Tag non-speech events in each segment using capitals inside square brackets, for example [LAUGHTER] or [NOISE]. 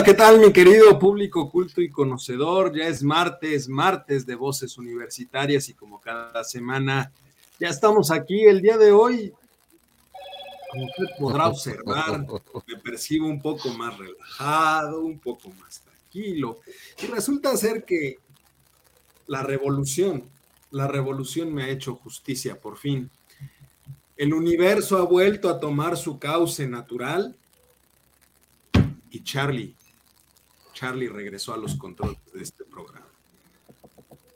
Hola, ¿qué tal mi querido público culto y conocedor? Ya es martes, martes de Voces Universitarias y como cada semana ya estamos aquí el día de hoy. Como usted podrá observar, me percibo un poco más relajado, un poco más tranquilo. Y resulta ser que la revolución, la revolución me ha hecho justicia por fin. El universo ha vuelto a tomar su cauce natural y Charlie Charlie regresó a los controles de este programa.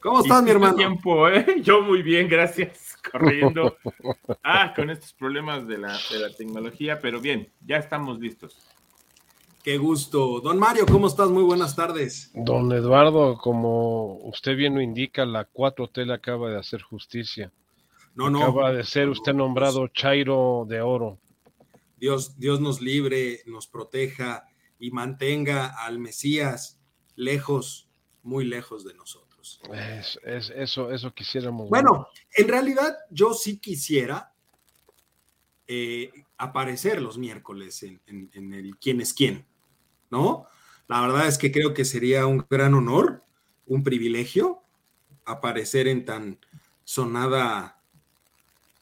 ¿Cómo estás, mi hermano? tiempo, ¿eh? [LAUGHS] Yo muy bien, gracias. [LAUGHS] Corriendo. Ah, con estos problemas de la, de la tecnología, pero bien, ya estamos listos. Qué gusto. Don Mario, ¿cómo estás? Muy buenas tardes. Don Eduardo, como usted bien lo indica, la 4T le acaba de hacer justicia. No, no. Acaba de ser usted nombrado Chairo de Oro. Dios, Dios nos libre, nos proteja y mantenga al Mesías lejos, muy lejos de nosotros. Es, eso, eso quisiéramos. Bueno, en realidad yo sí quisiera eh, aparecer los miércoles en, en, el quién es quién, ¿no? La verdad es que creo que sería un gran honor, un privilegio aparecer en tan sonada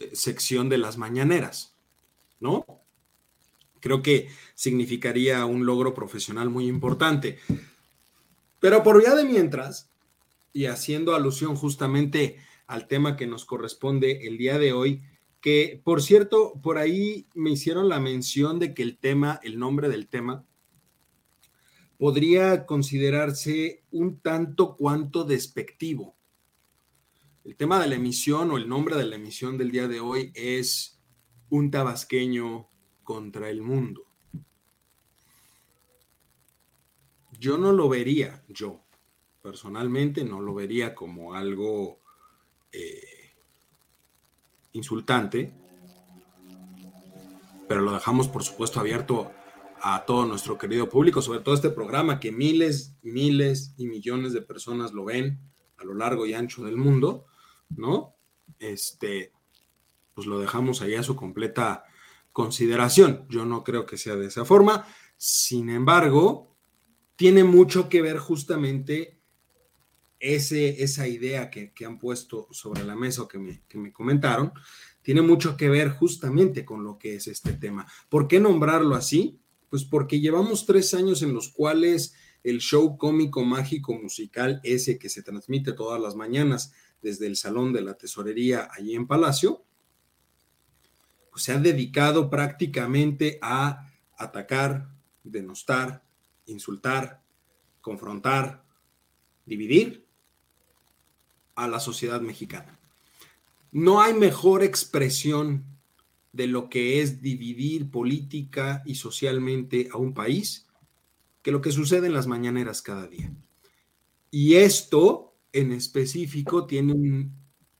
eh, sección de las mañaneras, ¿no? Creo que significaría un logro profesional muy importante. Pero por vía de mientras, y haciendo alusión justamente al tema que nos corresponde el día de hoy, que por cierto, por ahí me hicieron la mención de que el tema, el nombre del tema, podría considerarse un tanto cuanto despectivo. El tema de la emisión o el nombre de la emisión del día de hoy es un tabasqueño contra el mundo. Yo no lo vería, yo personalmente no lo vería como algo eh, insultante, pero lo dejamos por supuesto abierto a todo nuestro querido público, sobre todo este programa que miles, miles y millones de personas lo ven a lo largo y ancho del mundo, ¿no? Este, pues lo dejamos ahí a su completa consideración. Yo no creo que sea de esa forma. Sin embargo, tiene mucho que ver justamente ese, esa idea que, han puesto sobre la mesa o que me, que me comentaron, tiene mucho que ver justamente con lo que es este tema. ¿Por qué nombrarlo así? Pues porque llevamos tres años en los cuales el show cómico, mágico, musical, ese que se transmite todas las mañanas desde el Salón de la Tesorería allí en Palacio, pues, se ha dedicado prácticamente a atacar, denostar, insultar, confrontar, dividir a la sociedad mexicana. No hay mejor expresión de lo que es dividir política y socialmente a un país que lo que sucede en las mañaneras cada día. Y esto en específico tiene un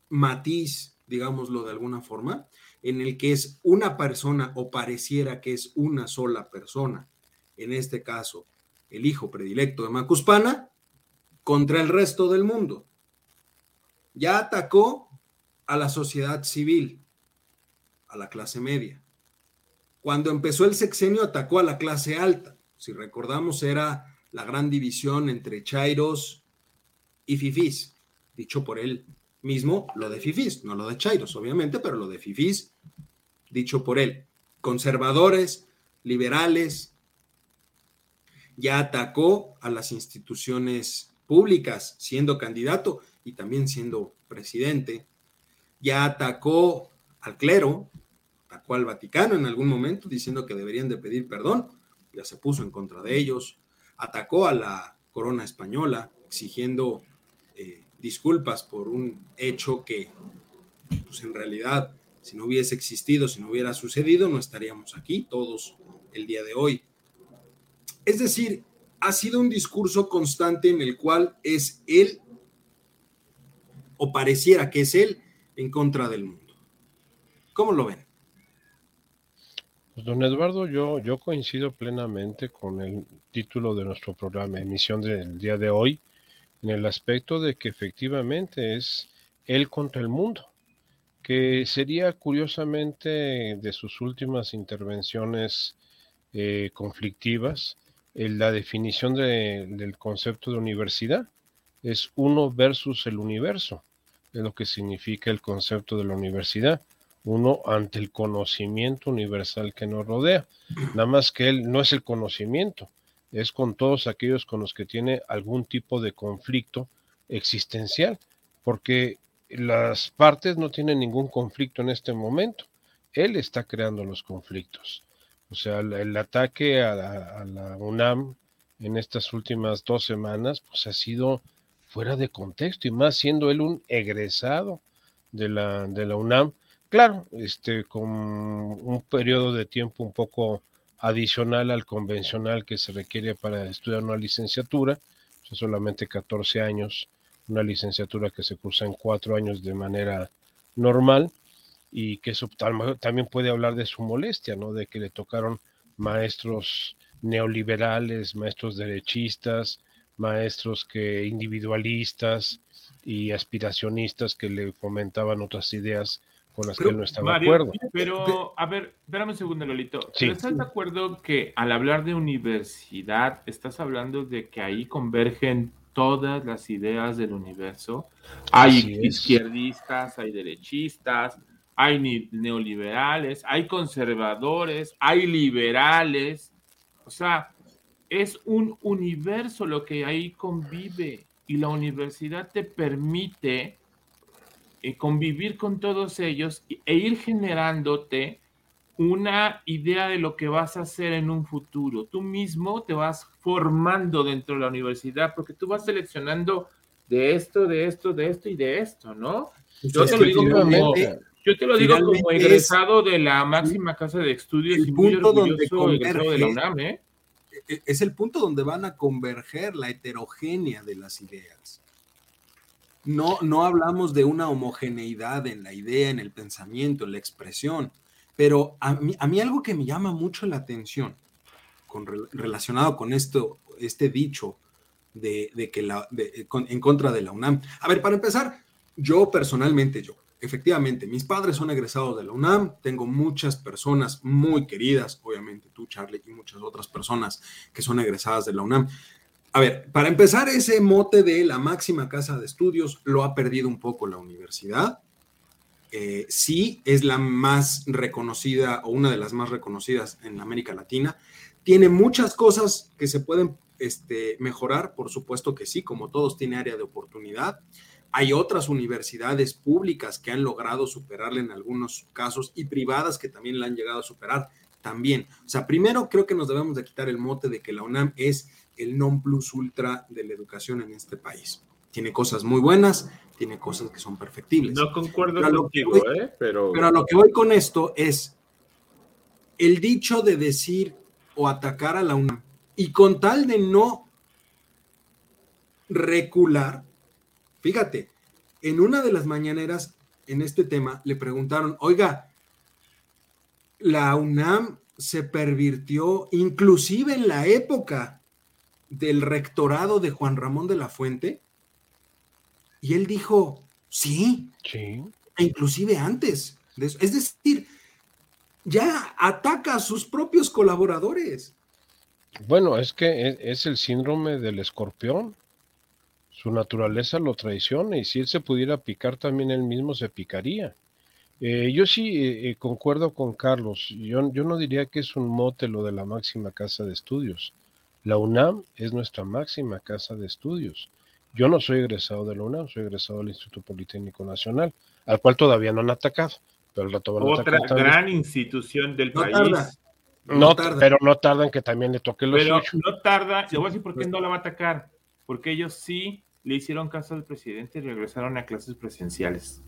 matiz, digámoslo de alguna forma, en el que es una persona o pareciera que es una sola persona, en este caso el hijo predilecto de Macuspana, contra el resto del mundo. Ya atacó a la sociedad civil, a la clase media. Cuando empezó el sexenio atacó a la clase alta. Si recordamos era la gran división entre Chairos y Fifís, dicho por él mismo lo de Fifís, no lo de Chairos, obviamente, pero lo de Fifís, dicho por él. Conservadores, liberales, ya atacó a las instituciones públicas siendo candidato y también siendo presidente, ya atacó al clero, atacó al Vaticano en algún momento diciendo que deberían de pedir perdón, ya se puso en contra de ellos, atacó a la corona española exigiendo disculpas por un hecho que, pues en realidad, si no hubiese existido, si no hubiera sucedido, no estaríamos aquí todos el día de hoy. Es decir, ha sido un discurso constante en el cual es él, o pareciera que es él, en contra del mundo. ¿Cómo lo ven? Pues don Eduardo, yo, yo coincido plenamente con el título de nuestro programa, emisión del día de hoy, en el aspecto de que efectivamente es él contra el mundo, que sería curiosamente de sus últimas intervenciones eh, conflictivas, en la definición del concepto de universidad es uno versus el universo, es lo que significa el concepto de la universidad uno ante el conocimiento universal que nos rodea. Nada más que él no es el conocimiento, es con todos aquellos con los que tiene algún tipo de conflicto existencial, porque las partes no tienen ningún conflicto en este momento. Él está creando los conflictos. O sea, el, ataque a la, UNAM en estas últimas dos semanas, pues ha sido fuera de contexto y más siendo él un egresado de la, de la UNAM Claro, este, con un periodo de tiempo un poco adicional al convencional que se requiere para estudiar una licenciatura, solamente 14 años, una licenciatura que se cursa en cuatro años de manera normal y que eso también puede hablar de su molestia, ¿no? De que le tocaron maestros neoliberales, maestros derechistas, maestros que individualistas y aspiracionistas que le fomentaban otras ideas con las que él no estaba de acuerdo. Pero, a ver, espérame un segundo, Lolito. ¿Estás de acuerdo que al hablar de universidad, estás hablando de que ahí convergen todas las ideas del universo? Hay izquierdistas, hay derechistas, hay neoliberales, hay conservadores, hay liberales. O sea, es un universo lo que ahí convive y la universidad te permite eh, convivir con todos ellos e ir generándote una idea de lo que vas a hacer en un futuro. Tú mismo te vas formando dentro de la universidad porque tú vas seleccionando de esto, de esto, de esto y de esto, ¿no? Yo te, lo digo como, yo te lo digo como egresado de la máxima casa de estudios y muy orgulloso egresado de la UNAM, ¿eh? E, e, es el punto donde van a converger la heterogénea de las ideas. No, no hablamos de una homogeneidad en la idea, en el pensamiento, en la expresión, pero a mí, a mí algo que me llama mucho la atención relacionado con esto, este dicho de, que la, en contra de la UNAM. A ver, para empezar, yo personalmente, yo, efectivamente, mis padres son egresados de la UNAM, tengo muchas personas muy queridas, obviamente tú, Charlie, y muchas otras personas que son egresadas de la UNAM. A ver, para empezar, ese mote de la máxima casa de estudios lo ha perdido un poco la universidad. Eh, sí, es la más reconocida o una de las más reconocidas en América Latina. Tiene muchas cosas que se pueden este, mejorar, por supuesto que sí, como todos tiene área de oportunidad. Hay otras universidades públicas que han logrado superarle en algunos casos y privadas que también la han llegado a superar también. O sea, primero creo que nos debemos de quitar el mote de que la UNAM es el non plus ultra de la educación en este país. Tiene cosas muy buenas, tiene cosas que son perfectibles. No concuerdo contigo, ¿eh? Pero... pero a lo que voy con esto es el dicho de decir o atacar a la UNAM y con tal de no recular, fíjate, en una de las mañaneras en este tema le preguntaron, oiga, la UNAM se pervirtió inclusive en la época del rectorado de Juan Ramón de la Fuente? Y él dijo, sí, sí. E inclusive antes. Es decir, ya ataca a sus propios colaboradores. Bueno, es que e, es el síndrome del escorpión. Su naturaleza lo traiciona y si él se pudiera picar también él mismo se picaría. Eh, yo sí eh, eh, concuerdo con Carlos. Yo, yo no diría que es un mote lo de la máxima casa de estudios. La UNAM es nuestra máxima casa de estudios. Yo no soy egresado de la UNAM, soy egresado del Instituto Politécnico Nacional, al cual todavía no han atacado. Pero el rato Otra gran institución del país. no, tarda. pero no tardan que también le toque los Pero no tarda, le voy a decir por qué no la va a atacar. Porque ellos sí le hicieron caso al presidente y regresaron a clases presenciales.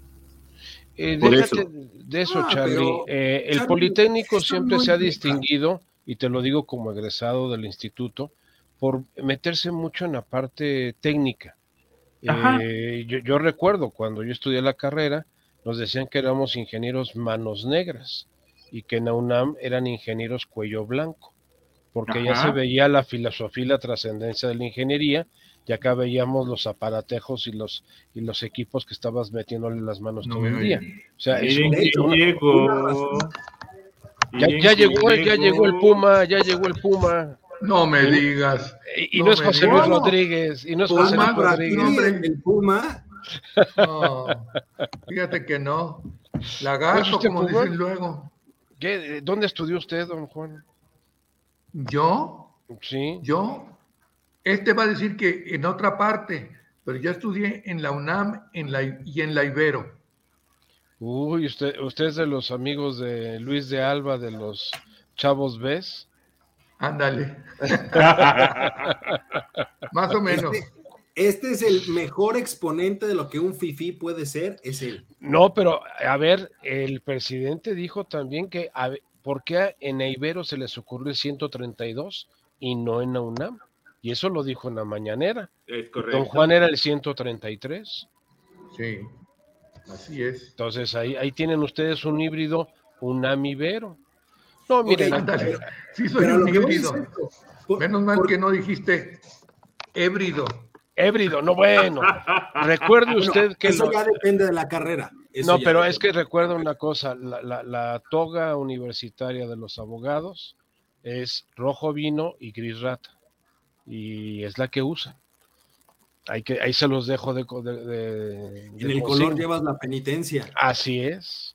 Eh, de eso, ah, Charlie. Eh, el Politécnico siempre se ha distinguido y te lo digo como egresado del instituto, por meterse mucho en la parte técnica. Eh, yo, recuerdo cuando yo estudié la carrera, nos decían que éramos ingenieros manos negras y que en la UNAM eran ingenieros cuello blanco, porque ya se veía la filosofía y la trascendencia de la ingeniería, y acá veíamos los aparatejos y los y los equipos que estabas metiéndole las manos todo el día. O sea, es un, ya, ya llegó, ya llegó el Puma, ya llegó el Puma. No me digas. Y, no, es José Luis Rodríguez. Y no es José Luis Rodríguez. el Puma. [LAUGHS] No, fíjate que no. Lagarto, como dicen luego. ¿Qué? ¿Dónde estudió usted, don Juan? ¿Yo? Sí. ¿Yo? Este va a decir que en otra parte, pero yo estudié en la UNAM en la, y en la Ibero. Uy, usted, usted es de los amigos de Luis de Alba, de los Chavos ¿ves? Ándale. [LAUGHS] Más o menos. Este, este, es el mejor exponente de lo que un FIFI puede ser, es él. No, pero a ver, el presidente dijo también que, ¿por qué en Ibero se les ocurrió el 132 y no en la UNAM? Y eso lo dijo en la mañanera. Es correcto. Don Juan era el 133. Sí, así es. Entonces ahí, ahí tienen ustedes un híbrido UNAM Ibero. No, miren, sí soy un híbrido. Menos mal que no dijiste híbrido. Híbrido, no bueno. Recuerde usted que... Eso ya depende de la carrera. no, pero es que recuerda una cosa, la, toga universitaria de los abogados es rojo vino y gris rata. Y es la que usa. Hay que, ahí se los dejo de... de, en el color llevas la penitencia. Así es.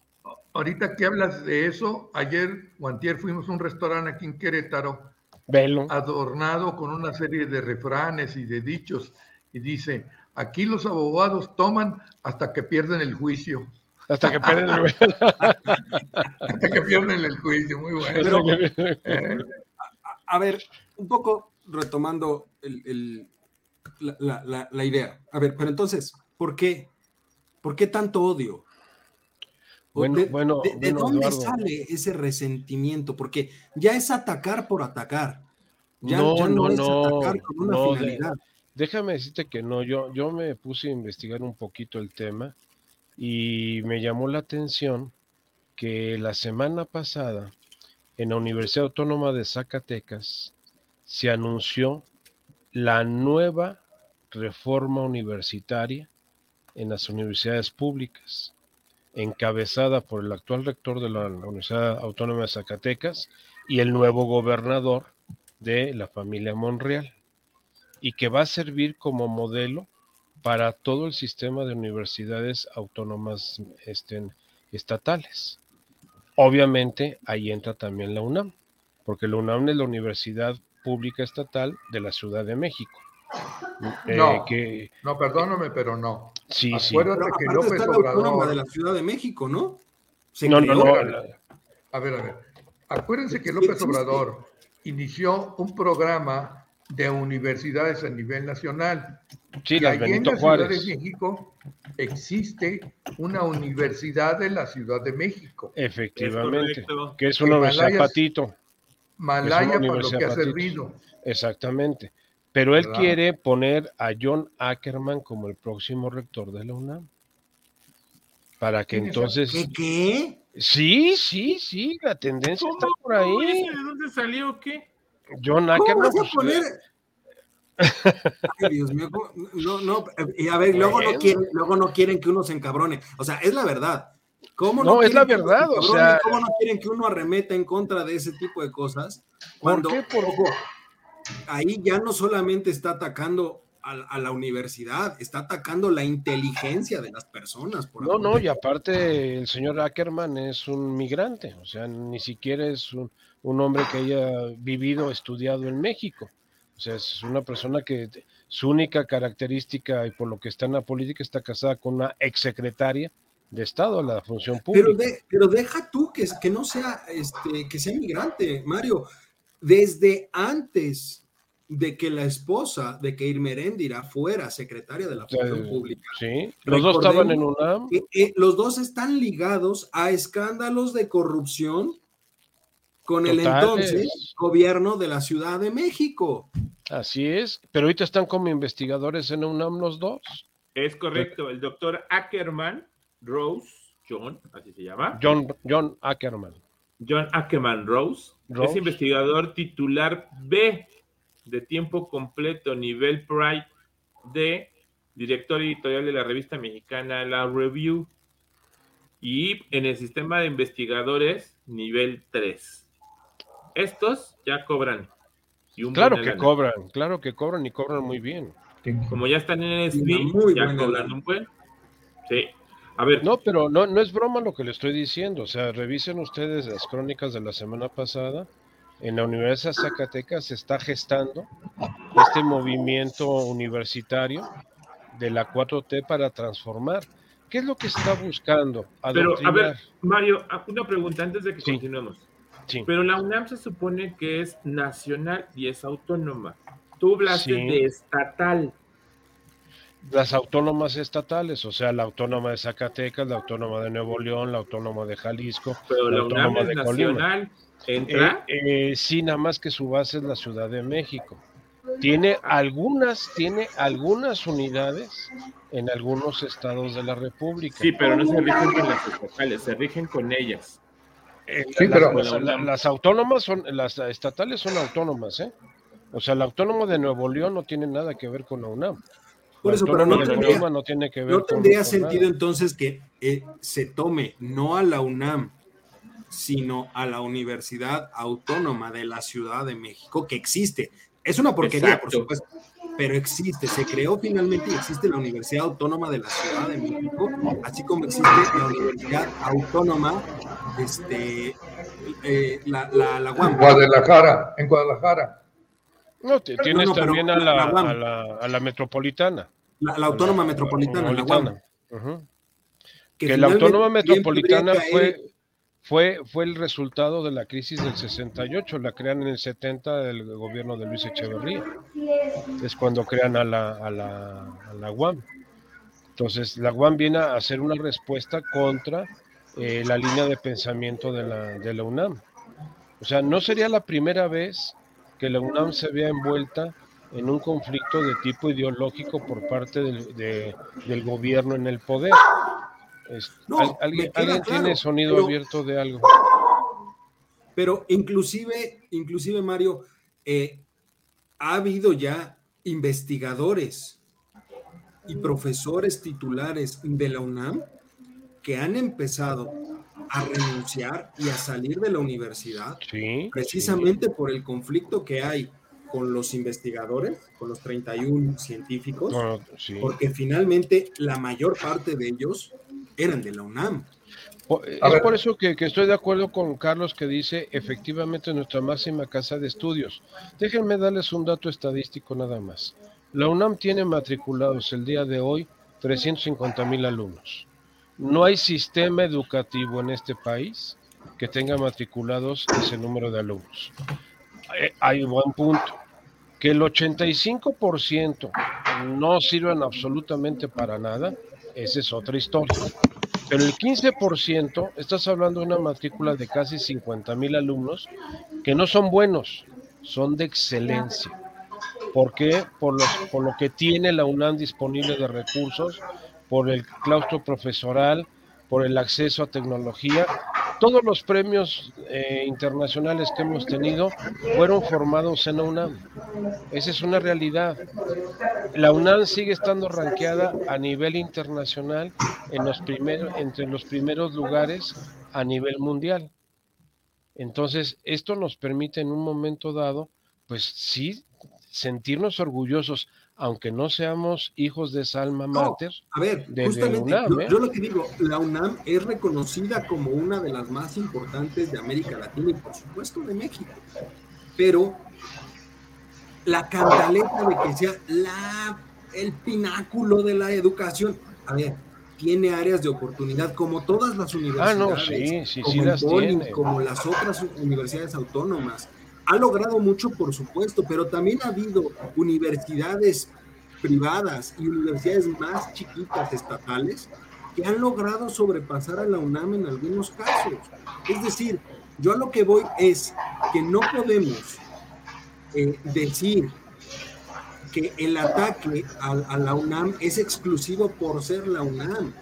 Ahorita que hablas de eso, ayer o antier fuimos a un restaurante aquí en Querétaro, Velo. adornado con una serie de refranes y de dichos, y dice, aquí los abogados toman hasta que pierden el juicio. Hasta que pierden el juicio. [LAUGHS] hasta que pierden el juicio, muy bueno. ¿Eh? a, ver, un poco retomando la, la idea. A ver, pero entonces, ¿por qué? ¿Por qué tanto odio? Bueno, de, bueno, de, dónde sale ese resentimiento? Porque ya es atacar por atacar. Ya no, no, es atacar con una finalidad. déjame decirte que no, yo, yo me puse a investigar un poquito el tema y me llamó la atención que la semana pasada en la Universidad Autónoma de Zacatecas se anunció la nueva reforma universitaria en las universidades públicas encabezada por el actual rector de la Universidad Autónoma de Zacatecas y el nuevo gobernador de la familia Monreal, y que va a servir como modelo para todo el sistema de universidades autónomas este, estatales. Obviamente ahí entra también la UNAM, porque la UNAM es la Universidad Pública Estatal de la Ciudad de México. Eh, no, que, no, perdóname, pero no. Sí, Acuérdate que López Obrador. de la Ciudad de México, ¿no? no, no, no. A ver, a ver. Acuérdense que López Obrador inició un programa de universidades a nivel nacional. Sí, y allí en la Ciudad de México existe una universidad de la Ciudad de México. Efectivamente, que es una universidad patito. Malaya para lo que ha servido. Exactamente. Pero él quiere poner a John Ackerman como el próximo rector de la UNAM. Para que entonces. ¿Qué? qué? Sí, sí, sí, la tendencia está por ahí. ¿De dónde salió qué? John Ackerman. ¿Cómo vas a pues, poner? [LAUGHS] Ay, Dios mío, no, no, y a ver, luego no, quieren, luego no quieren que uno se encabrone. O sea, es la verdad. ¿Cómo no, es la verdad, o sea. ¿Cómo no quieren que uno arremeta en contra de ese tipo de cosas? Cuando, ¿Por qué? Por... Ojo, ahí ya no solamente está atacando a, la universidad, está atacando la inteligencia de las personas. no, no, y aparte el señor Ackerman es un migrante, o sea, ni siquiera es un, hombre que haya vivido, estudiado en México. O sea, es una persona que su única característica y por lo que está en la política está casada con una exsecretaria de Estado, la función pública. Pero, pero deja tú que, que no sea, este, que sea migrante, Mario desde antes de que la esposa de Keir Merendira fuera secretaria de la función pública. Sí, los dos estaban en UNAM. Eh, los dos están ligados a escándalos de corrupción con el entonces gobierno de la Ciudad de México. Así es, pero ahorita están como investigadores en UNAM los dos. Es correcto, el doctor Ackerman Rose John, así se llama. John, John Ackerman. John Ackerman Rose, es investigador titular B de tiempo completo, nivel Pride D, director editorial de la revista mexicana La Review y en el sistema de investigadores nivel 3. Estos ya cobran. claro que cobran, claro que cobran y cobran muy bien. Como ya están en el SB, ya cobran un buen. Sí. A ver. No, pero no, no es broma lo que le estoy diciendo. O sea, revisen ustedes las crónicas de la semana pasada. En la Universidad de Zacatecas se está gestando este movimiento universitario de la 4T para transformar. ¿Qué es lo que está buscando? Pero, a ver, Mario, una pregunta antes de que continuemos. Sí. Pero la UNAM se supone que es nacional y es autónoma. Tú hablaste de estatal las autónomas estatales, o sea, la autónoma de Zacatecas, la autónoma de Nuevo León, la autónoma de Jalisco, Pero la, autónoma de nacional, ¿entra? Eh, eh, sí, nada más que su base es la Ciudad de México. Tiene algunas, tiene algunas unidades en algunos estados de la República. Sí, pero no se rigen con las estatales, se rigen con ellas. Eh, sí, pero las autónomas son, las estatales son autónomas, ¿eh? O sea, la autónoma de Nuevo León no tiene nada que ver con la UNAM. Por eso, pero no tendría, sentido entonces que eh, se tome no a la UNAM, sino a la Universidad Autónoma de la Ciudad de México, que existe. Es una porquería, por supuesto, pero existe. Se creó finalmente y existe la Universidad Autónoma de la Ciudad de México, así como existe la Universidad Autónoma, este, eh, la, la, la UAM. Guadalajara, en Guadalajara. No, tienes también a, la, a, la, metropolitana. La, autónoma metropolitana, la Que, la autónoma metropolitana fue, fue, fue el resultado de la crisis del 68, la crean en el 70 del gobierno de Luis Echeverría. Es cuando crean a la, a la, a la UAM. Entonces, la UAM viene a hacer una respuesta contra eh, la línea de pensamiento de la, de la UNAM. O sea, no sería la primera vez que la UNAM se vea envuelta en un conflicto de tipo ideológico por parte del, gobierno en el poder. ¿Alguien, tiene sonido abierto de algo? Pero inclusive, inclusive Mario, eh, ha habido ya investigadores y profesores titulares de la UNAM que han empezado a renunciar y a salir de la universidad, precisamente por el conflicto que hay con los investigadores, con los 31 científicos, porque finalmente la mayor parte de ellos eran de la UNAM. Es por eso que, que, estoy de acuerdo con Carlos que dice efectivamente nuestra máxima casa de estudios. Déjenme darles un dato estadístico nada más. La UNAM tiene matriculados el día de hoy 350 mil alumnos. No hay sistema educativo en este país que tenga matriculados ese número de alumnos. Eh, hay un buen punto. Que el 85% no sirvan absolutamente para nada, esa es otra historia. Pero el 15%, estás hablando de una matrícula de casi 50 mil alumnos que no son buenos, son de excelencia. ¿Por qué? Por, lo que tiene la UNAM disponible de recursos, por el claustro profesoral, por el acceso a tecnología. Todos los premios eh, internacionales que hemos tenido fueron formados en la UNAM. Esa es una realidad. La UNAM sigue estando ranqueada a nivel internacional en los primeros, entre los primeros lugares a nivel mundial. Entonces, esto nos permite en un momento dado, pues sí, sentirnos orgullosos aunque no seamos hijos de esa alma mater. a ver, justamente, ¿eh? yo, lo que digo, la UNAM es reconocida como una de las más importantes de América Latina y por supuesto de México. Pero la cantaleta de que sea la, el pináculo de la educación, a ver, tiene áreas de oportunidad como todas las universidades. Ah, no, sí, sí, como sí las tiene. como las otras universidades autónomas ha logrado mucho, por supuesto, pero también ha habido universidades privadas y universidades más chiquitas estatales que han logrado sobrepasar a la UNAM en algunos casos. Es decir, yo a lo que voy es que no podemos eh, decir que el ataque a, la UNAM es exclusivo por ser la UNAM.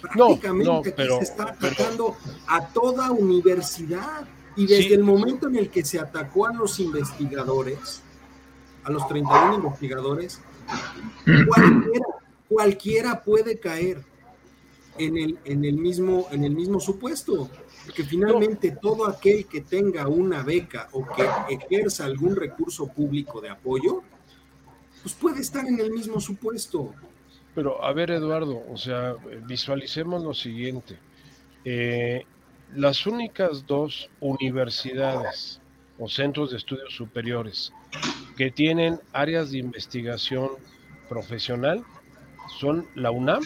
Prácticamente pero, se está atacando a toda universidad. Y desde el momento en el que se atacó a los investigadores, a los 31 investigadores, [CLEARS THROAT] cualquiera, cualquiera puede caer en el, en el, mismo, en el mismo supuesto. Porque finalmente todo aquel que tenga una beca o que ejerza algún recurso público de apoyo, pues puede estar en el mismo supuesto. Pero a ver, Eduardo, o sea, visualicemos lo siguiente. Eh, las únicas dos universidades o centros de estudios superiores que tienen áreas de investigación profesional son la UNAM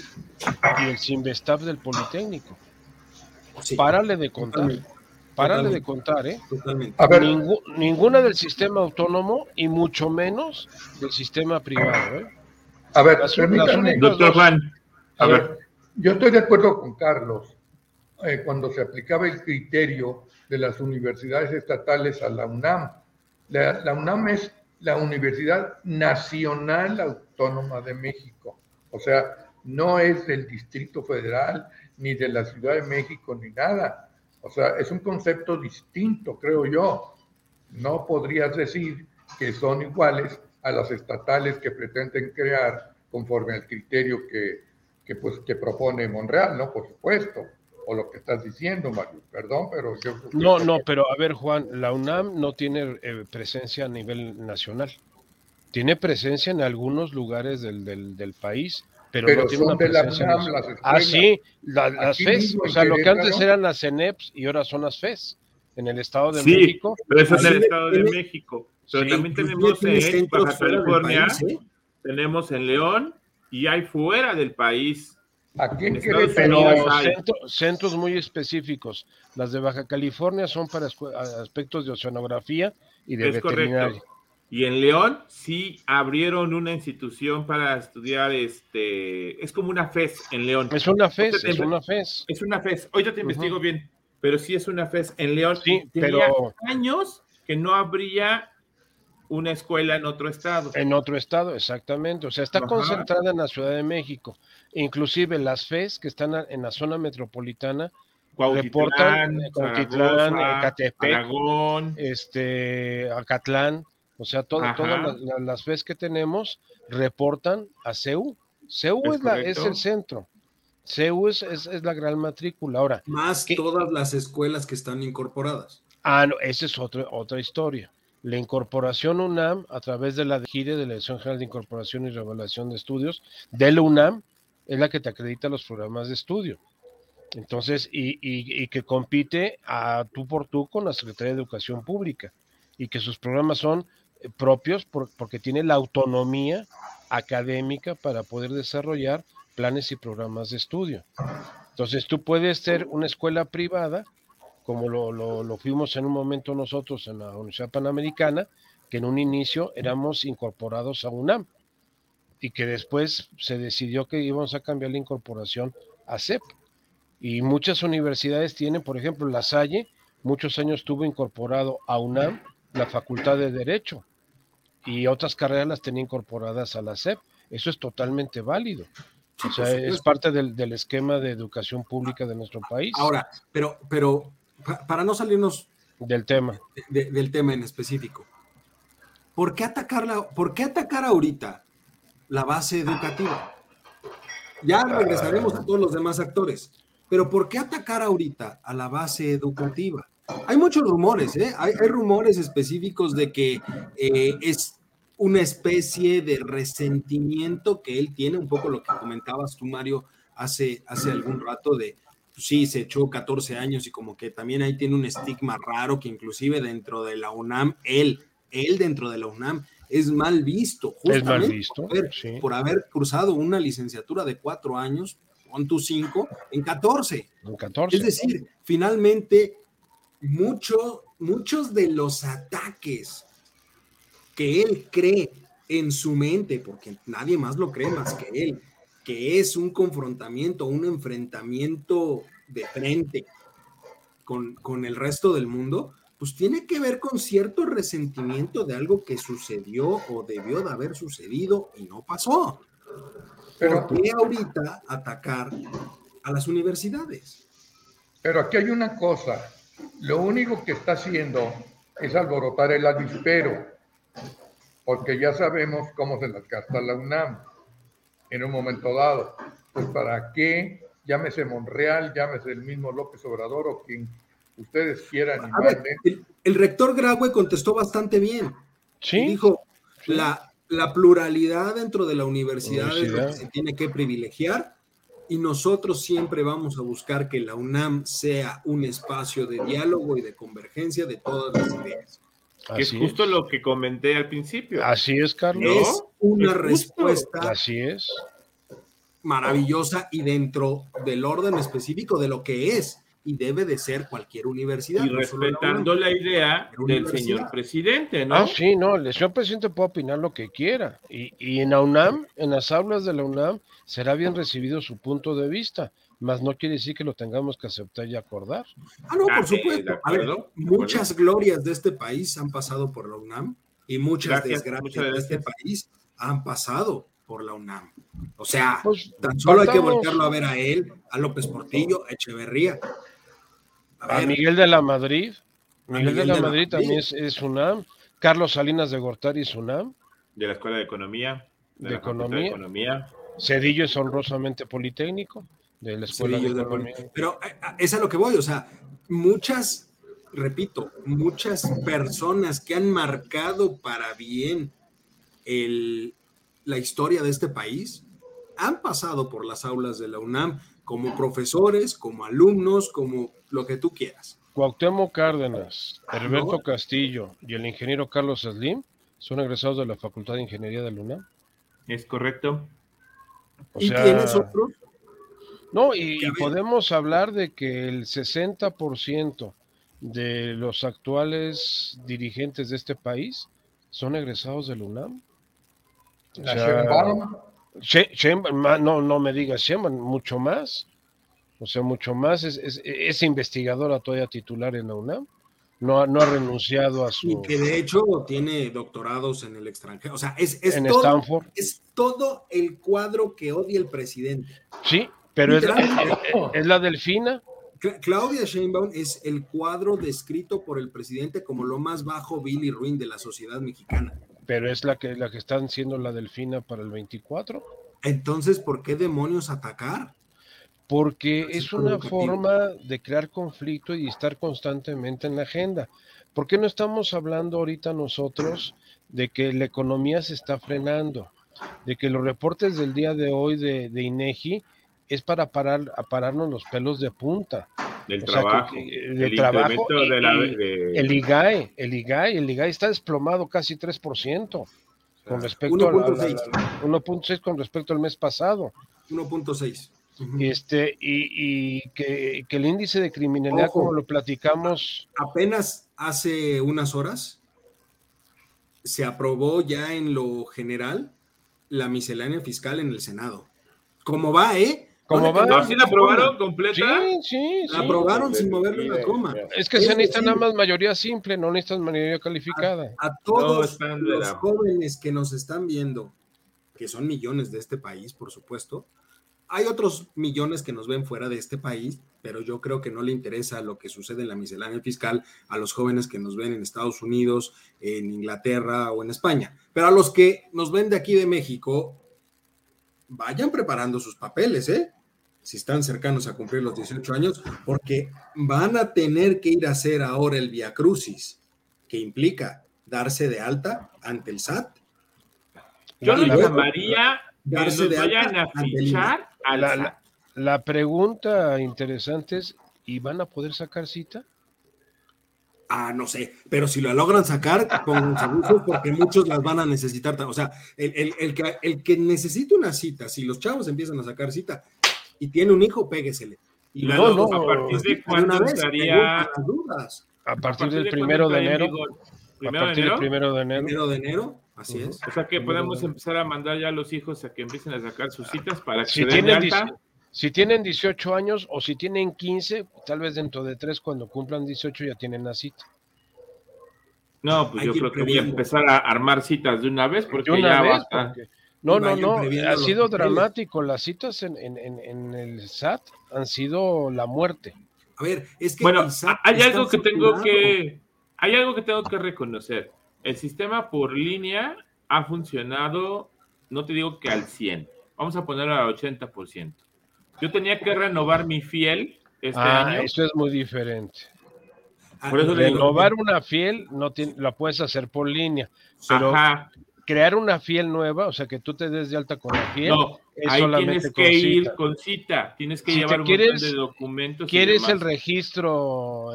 y el CIMBESTAF del Politécnico. Párale de contar. Párale de contar, ¿eh? ninguna del sistema autónomo y mucho menos del sistema privado, ¿eh? A ver, doctor Juan. A ver, yo estoy de acuerdo con Carlos. Eh, cuando se aplicaba el criterio de las universidades estatales a la UNAM. La, UNAM es la Universidad Nacional Autónoma de México. O sea, no es del Distrito Federal, ni de la Ciudad de México, ni nada. O sea, es un concepto distinto, creo yo. No podrías decir que son iguales a las estatales que pretenden crear conforme al criterio que, que, pues, que propone Monreal, ¿no? Por supuesto o lo que estás diciendo, Mario. Perdón, pero yo... No, no, pero a ver, Juan, la UNAM no tiene eh, presencia a nivel nacional. Tiene presencia en algunos lugares del, del, país, pero, no tiene una presencia la UNAM, Ah, sí, las FES, o sea, lo que antes eran las CENEPS y ahora son las FES, en el Estado de sí, México. pero eso es en el Estado de México. Pero también tenemos en Baja California, tenemos en León y hay fuera del país Aquí en centros muy específicos. Las de Baja California son para aspectos de oceanografía y de veterinaria. Y en León sí abrieron una institución para estudiar este, es como una FES en León. Es una FES, es una FES. Es una FES. Hoy te investigo bien, pero sí es una FES en León. Sí, pero años que no habría una escuela en otro estado. En otro estado, exactamente. O sea, está concentrada en la Ciudad de México. Inclusive las FES que están en la zona metropolitana reportan Cuautitlán, Ecatepec, Aragón, este, Acatlán, o sea, todas las, FES que tenemos reportan a CEU. CEU es, la, es el centro. CEU es, es, la gran matrícula. Ahora, más todas las escuelas que están incorporadas. Ah, no, esa es otra, otra historia. La incorporación UNAM, a través de la DGIRE, de la Dirección General de Incorporación y Revelación de Estudios, de la UNAM, es la que te acredita los programas de estudio. Entonces, y, que compite a tú por tú con la Secretaría de Educación Pública y que sus programas son eh, propios porque tiene la autonomía académica para poder desarrollar planes y programas de estudio. Entonces, tú puedes ser una escuela privada como lo, lo, fuimos en un momento nosotros en la Universidad Panamericana, que en un inicio éramos incorporados a UNAM y que después se decidió que íbamos a cambiar la incorporación a CEP. Y muchas universidades tienen, por ejemplo, La Salle, muchos años tuvo incorporado a UNAM la Facultad de Derecho y otras carreras las tenía incorporadas a la CEP. Eso es totalmente válido. O sea, es parte del, del, esquema de educación pública de nuestro país. Ahora, pero, pero para no salirnos del tema. del tema en específico, ¿por qué, atacarla, ¿por qué atacar ahorita la base educativa? Ya regresaremos a todos los demás actores, pero ¿por qué atacar ahorita a la base educativa? Hay muchos rumores, ¿eh? hay, rumores específicos de que eh, es una especie de resentimiento que él tiene, un poco lo que comentabas tú, Mario, hace, hace algún rato de, sí, se echó 14 años y como que también ahí tiene un estigma raro que inclusive dentro de la UNAM, él, él dentro de la UNAM es mal visto, justamente por, haber, cruzado una licenciatura de cuatro años, con tu cinco, en 14. En 14. Es decir, finalmente, mucho, muchos de los ataques que él cree en su mente, porque nadie más lo cree más que él, que es un confrontamiento, un enfrentamiento de frente con, el resto del mundo, pues tiene que ver con cierto resentimiento de algo que sucedió o debió de haber sucedido y no pasó. Pero, ¿Por qué ahorita atacar a las universidades? Pero aquí hay una cosa, lo único que está haciendo es alborotar el avispero, porque ya sabemos cómo se las gasta la UNAM en un momento dado. Pues para qué, llámese Monreal, llámese el mismo López Obrador o quien ustedes quieran. el, rector Graue contestó bastante bien. Sí. dijo, La, la pluralidad dentro de la universidad, es lo que se tiene que privilegiar y nosotros siempre vamos a buscar que la UNAM sea un espacio de diálogo y de convergencia de todas las ideas. Que es justo lo que comenté al principio. Así es, Carlos. Es una respuesta. Así es. Maravillosa y dentro del orden específico de lo que es y debe de ser cualquier universidad. Y respetando la, idea del señor presidente, ¿no? Ah, sí, no, el señor presidente puede opinar lo que quiera. Y, y en la UNAM, en las aulas de la UNAM, será bien recibido su punto de vista, mas no quiere decir que lo tengamos que aceptar y acordar. Ah, no, por ah, supuesto. muchas glorias de este país han pasado por la UNAM y muchas desgracias de este país han pasado por la UNAM. O sea, pues, tan solo hay que volverlo a ver a él, a López Portillo, a Echeverría, a, Miguel de la Madrid. Miguel, de la, Madrid, también es, UNAM. Carlos Salinas de Gortari es UNAM. De la Escuela de Economía. De, economía. Cedillo es honrosamente politécnico. De la Escuela de Economía. Pero eh, es a lo que voy, o sea, muchas, repito, muchas personas que han marcado para bien el, la historia de este país han pasado por las aulas de la UNAM como profesores, como alumnos, como lo que tú quieras. Cuauhtémoc Cárdenas, Herberto Castillo y el ingeniero Carlos Slim son egresados de la Facultad de Ingeniería de Luna. Es correcto. ¿Y tienes otro? No, y, podemos hablar de que el 60% de los actuales dirigentes de este país son egresados de UNAM. no, no me digas mucho más. O sea, mucho más. Es, es, investigadora todavía titular en la UNAM. No, no ha renunciado a su. Y que de hecho tiene doctorados en el extranjero. O sea, es, es, en todo, Stanford. es todo el cuadro que odia el presidente. Sí, pero es la, es la delfina. Claudia Sheinbaum es el cuadro descrito por el presidente como lo más bajo, vil y ruin de la sociedad mexicana. Pero es la que, la que están siendo la delfina para el 24. Entonces, ¿por qué demonios atacar? Porque es una forma de crear conflicto y estar constantemente en la agenda. ¿Por qué no estamos hablando ahorita nosotros de que la economía se está frenando? De que los reportes del día de hoy de, de INEGI es para parar, a pararnos los pelos de punta. Del trabajo. el trabajo. El IGAE, el IGAE, el IGAE está desplomado casi 3% con respecto 1.6 con respecto al mes pasado. 1.6. Este, y, que, el índice de criminalidad, como lo platicamos. Apenas hace unas horas se aprobó ya en lo general la miscelánea fiscal en el Senado. ¿Cómo va, eh? ¿Cómo va? ¿No, la aprobaron completa? Sí, sí, La aprobaron sin moverle una coma. Es que se necesita nada más mayoría simple, no necesitan mayoría calificada. A, todos los jóvenes que nos están viendo, que son millones de este país, por supuesto, hay otros millones que nos ven fuera de este país, pero yo creo que no le interesa lo que sucede en la miscelánea fiscal a los jóvenes que nos ven en Estados Unidos, en Inglaterra o en España. Pero a los que nos ven de aquí de México, vayan preparando sus papeles, ¿eh? Si están cercanos a cumplir los 18 años, porque van a tener que ir a hacer ahora el Via Crucis, que implica darse de alta ante el SAT. Yo le llamaría darse de vayan a fichar la, pregunta interesante es, ¿y van a poder sacar cita? Ah, no sé, pero si lo logran sacar, con abusos, porque muchos las van a necesitar. O sea, el, que, el que necesita una cita, si los chavos empiezan a sacar cita y tiene un hijo, péguesele. Y no, no, a partir de cuándo estaría. A partir del primero de enero. a partir del primero de enero. Primero de enero. Así es. O sea que podemos empezar a mandar ya a los hijos a que empiecen a sacar sus citas para que si tienen, Si tienen 18 años o si tienen 15, tal vez dentro de 3 cuando cumplan 18 ya tienen la cita. No, pues yo creo que voy a empezar a armar citas de una vez porque ya basta. No, no, no, ha sido dramático. Las citas en, el SAT han sido la muerte. A ver, es que. Bueno, hay algo que tengo que. Hay algo que tengo que reconocer. El sistema por línea ha funcionado, no te digo que al 100, vamos a ponerlo al 80%. Yo tenía que renovar mi fiel este ah, año. Eso es muy diferente. Ah, por eso renovar una fiel no la puedes hacer por línea, pero crear una fiel nueva, o sea que tú te des de alta con la fiel, no, ahí tienes que ir con cita, tienes que llevar un montón de documentos. ¿Quieres el registro,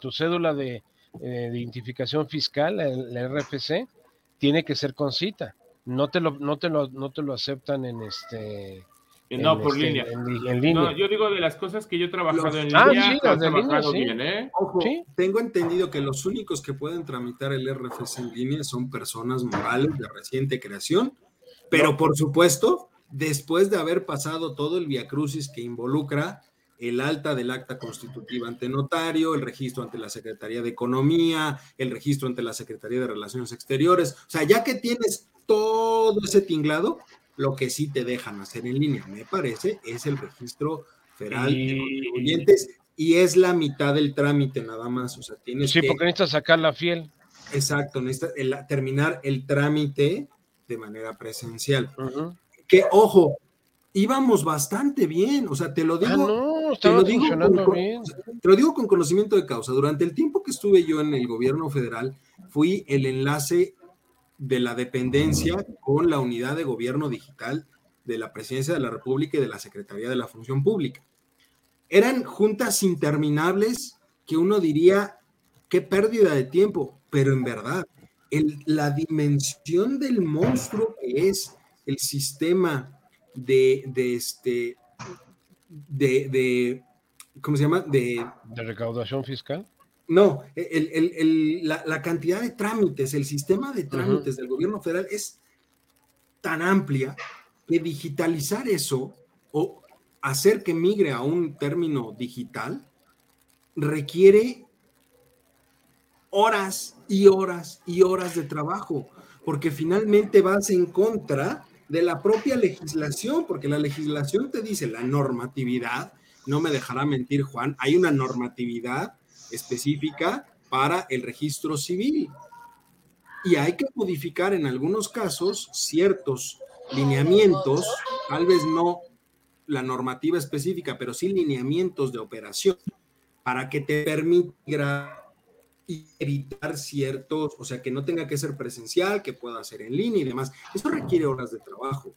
tu cédula de, eh, identificación fiscal, el, RFC? Tiene que ser con cita. No te lo, no te lo, no te lo aceptan en este no, por este, línea. No, yo digo de las cosas que yo he trabajado en ah, línea. Sí, las de línea, sí. Bien, ¿eh? Ojo, tengo entendido que los únicos que pueden tramitar el RFC en línea son personas morales de reciente creación, pero por supuesto, después de haber pasado todo el viacrucis que involucra el alta del acta constitutiva ante notario, el registro ante la Secretaría de Economía, el registro ante la Secretaría de Relaciones Exteriores. O sea, ya que tienes todo ese tinglado, lo que sí te dejan hacer en línea, me parece, es el registro federal de contribuyentes y es la mitad del trámite nada más. O sea, tienes sí, porque necesitas sacar la fiel. Exacto, necesitas terminar el trámite de manera presencial. Que, ojo, íbamos bastante bien, o sea, te lo digo. Ah, no, te lo digo con, bien. Te lo digo con conocimiento de causa. Durante el tiempo que estuve yo en el gobierno federal, fui el enlace de la dependencia con la unidad de gobierno digital de la Presidencia de la República y de la Secretaría de la Función Pública. Eran juntas interminables que uno diría, qué pérdida de tiempo, pero en verdad, la dimensión del monstruo que es el sistema de, este, de, de, ¿cómo se llama? De, de recaudación fiscal. No, la, cantidad de trámites, el sistema de trámites del gobierno federal es tan amplia que digitalizar eso o hacer que migre a un término digital requiere horas y horas y horas de trabajo, porque finalmente vas en contra de la propia legislación, porque la legislación te dice la normatividad, no me dejará mentir Juan, hay una normatividad específica para el registro civil. Y hay que modificar en algunos casos ciertos lineamientos, tal vez no la normativa específica, pero sí lineamientos de operación, para que te permita evitar ciertos, o sea, que no tenga que ser presencial, que pueda ser en línea y demás. Eso requiere horas de trabajo.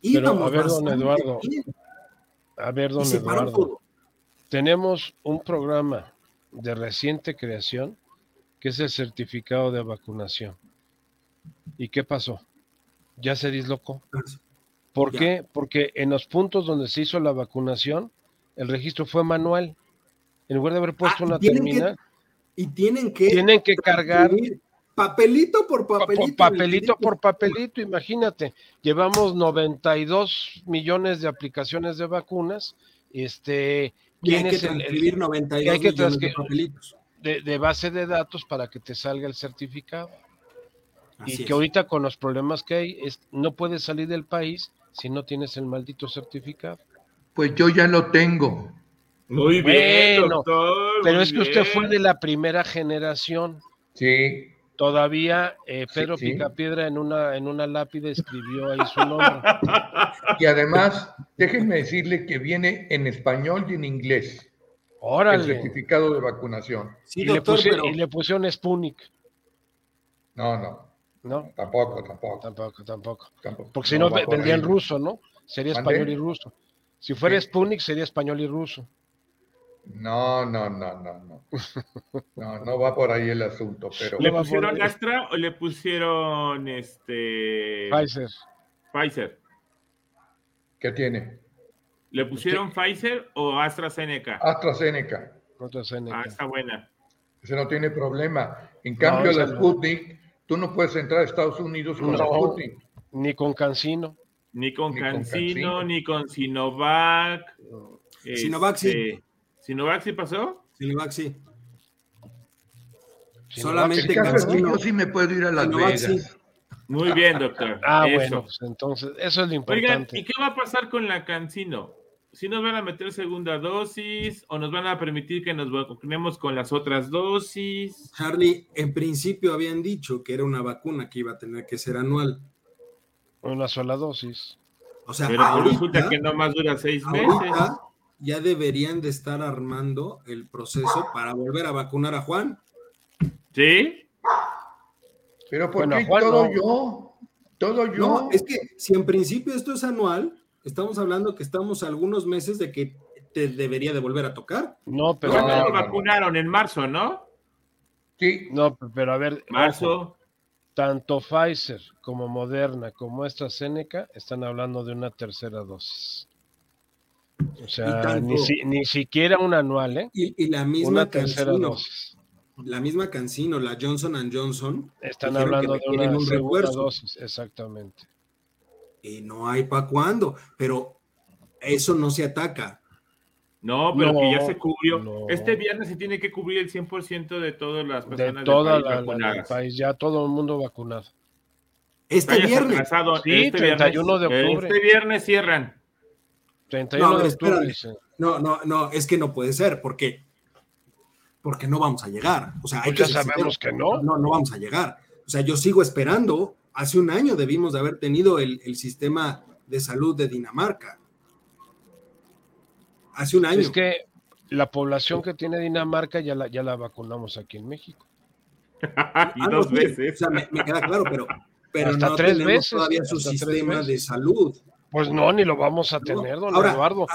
Y a ver, don Eduardo, a ver, don Eduardo, tenemos un programa de reciente creación, que es el certificado de vacunación. ¿Y qué pasó? Ya se dislocó. ¿Por qué? Porque en los puntos donde se hizo la vacunación, el registro fue manual. En lugar de haber puesto ah, una terminal. y tienen que, tienen que cargar papelito por papelito. papelito por papelito, imagínate. Llevamos 92 millones de aplicaciones de vacunas. Este, y hay que transcribir 92 millones de papelitos. De, base de datos para que te salga el certificado. y que ahorita con los problemas que hay, es, no puedes salir del país si no tienes el maldito certificado. Pues yo ya lo tengo. Muy bien, doctor, Pero es que usted fue de la primera generación. Sí. Todavía eh, Pedro Picapiedra en una, en una lápida escribió ahí su nombre. Y además, déjenme decirle que viene en español y en inglés. Órale. El certificado de vacunación. y, le pusieron, y, le pusieron, Sputnik. No, no. No. Tampoco, tampoco. Tampoco, tampoco. Porque si no, vendría en ruso, ¿no? Sería español y ruso. Si fuera Sputnik, sería español y ruso. No, no, no, no, no. No, no va por ahí el asunto, pero. ¿Le pusieron Astra o le pusieron este. Pfizer. Pfizer. ¿Qué tiene? ¿Le pusieron Pfizer o AstraZeneca? AstraZeneca. AstraZeneca. Ah, está buena. Ese no tiene problema. En cambio, la Sputnik, tú no puedes entrar a Estados Unidos con la Sputnik. Ni con Cancino. Ni con Cancino, ni con Sinovac. Sinovac sí. ¿Sinovac sí pasó? Sinovac sí. Solamente yo sí me puedo ir a Las Vegas. Muy bien, doctor. Ah, bueno, pues entonces, eso es lo importante. Oigan, ¿y qué va a pasar con la Cancino? ¿Si nos van a meter segunda dosis o nos van a permitir que nos vacunemos con las otras dosis? Harley, en principio habían dicho que era una vacuna que iba a tener que ser anual. Una sola dosis. O sea, Pero resulta que no más dura seis meses. Ya deberían de estar armando el proceso para volver a vacunar a Juan. ¿Sí? Pero ¿por qué todo yo? Todo yo. No, es que si en principio esto es anual, estamos hablando que estamos algunos meses de que te debería de volver a tocar. No, pero. No, vacunaron en marzo, ¿no? Sí. No, pero a ver. Marzo. tanto Pfizer como Moderna como AstraZeneca están hablando de una tercera dosis. O sea, ni, siquiera un anual, ¿eh? Y, la misma una tercera dosis la misma Cancino, la Johnson Johnson. Están hablando de una un refuerzo. dosis, exactamente. Y no hay para cuándo, pero eso no se ataca. No, pero que ya se cubrió. Este viernes se tiene que cubrir el 100% de todas las personas de toda la, país, ya todo el mundo vacunado. Este viernes. sí, este 31 de octubre. Este viernes cierran. 31 no, de octubre. No, no, no, es que no puede ser, porque porque no vamos a llegar. O sea, hay pues que sabemos que no. No, no vamos a llegar. O sea, yo sigo esperando. Hace un año debimos de haber tenido el, sistema de salud de Dinamarca. Hace un año. Es que la población que tiene Dinamarca ya la, ya la vacunamos aquí en México. [LAUGHS] y dos veces. O sea, me, queda claro, pero, pero no tres tenemos todavía su sistema de salud. Pues no, ni lo vamos a tener, don Eduardo.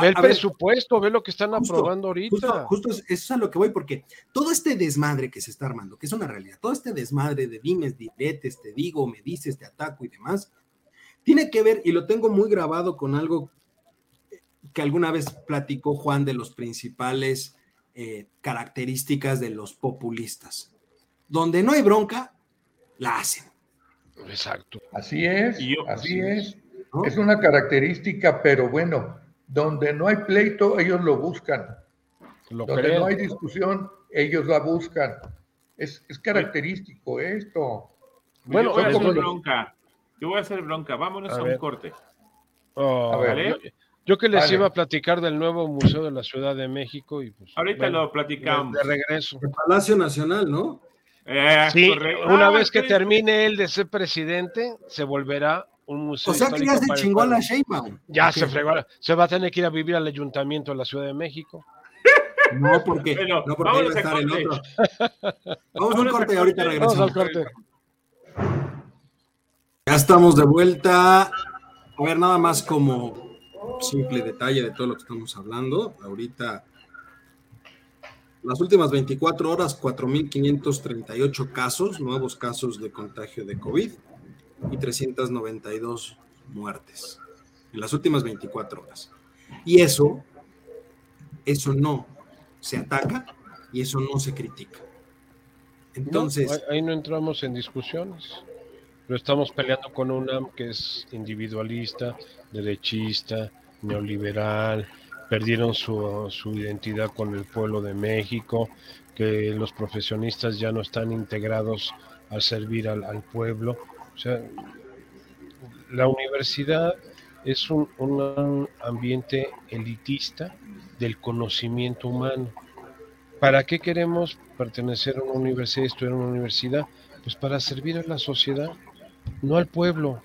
Ve el presupuesto, ve lo que están aprobando ahorita. Justo, eso es a lo que voy, porque todo este desmadre que se está armando, que es una realidad, todo este desmadre de dimes, diretes, te digo, me dices, te ataco y demás, tiene que ver, y lo tengo muy grabado con algo que alguna vez platicó Juan de los principales eh, características de los populistas. Donde no hay bronca, la hacen. Exacto. Así es, así es. Es una característica, pero bueno, donde no hay pleito, ellos lo buscan. Donde no hay discusión, ellos la buscan. Es, característico esto. Bueno, yo voy a hacer bronca. Yo voy a hacer bronca. Vámonos a, un corte. Oh, yo, que les iba a platicar del nuevo Museo de la Ciudad de México y pues. Ahorita lo platicamos. De, regreso. El Palacio Nacional, ¿no? Eh, sí, una ah, vez que termine él de ser presidente, se volverá o sea que ya se chingó a la Sheinbaum. Ya se fregó. Se va a tener que ir a vivir al ayuntamiento de la Ciudad de México. No, porque, [LAUGHS] no porque va a estar en otro. Vamos a un corte y ahorita regresamos. Vamos al corte. Ya estamos de vuelta. A ver, nada más como simple detalle de todo lo que estamos hablando. Ahorita, las últimas 24 horas, 4.538 casos, nuevos casos de contagio de COVID y 392 muertes en las últimas 24 horas. Y eso, eso no se ataca y eso no se critica. Entonces... ahí no entramos en discusiones. Pero estamos peleando con una que es individualista, derechista, neoliberal, perdieron su, su, identidad con el pueblo de México, que los profesionistas ya no están integrados al servir al, al pueblo. O sea, la universidad es un, ambiente elitista del conocimiento humano. ¿Para qué queremos pertenecer a una universidad, estudiar en una universidad? Pues para servir a la sociedad, no al pueblo,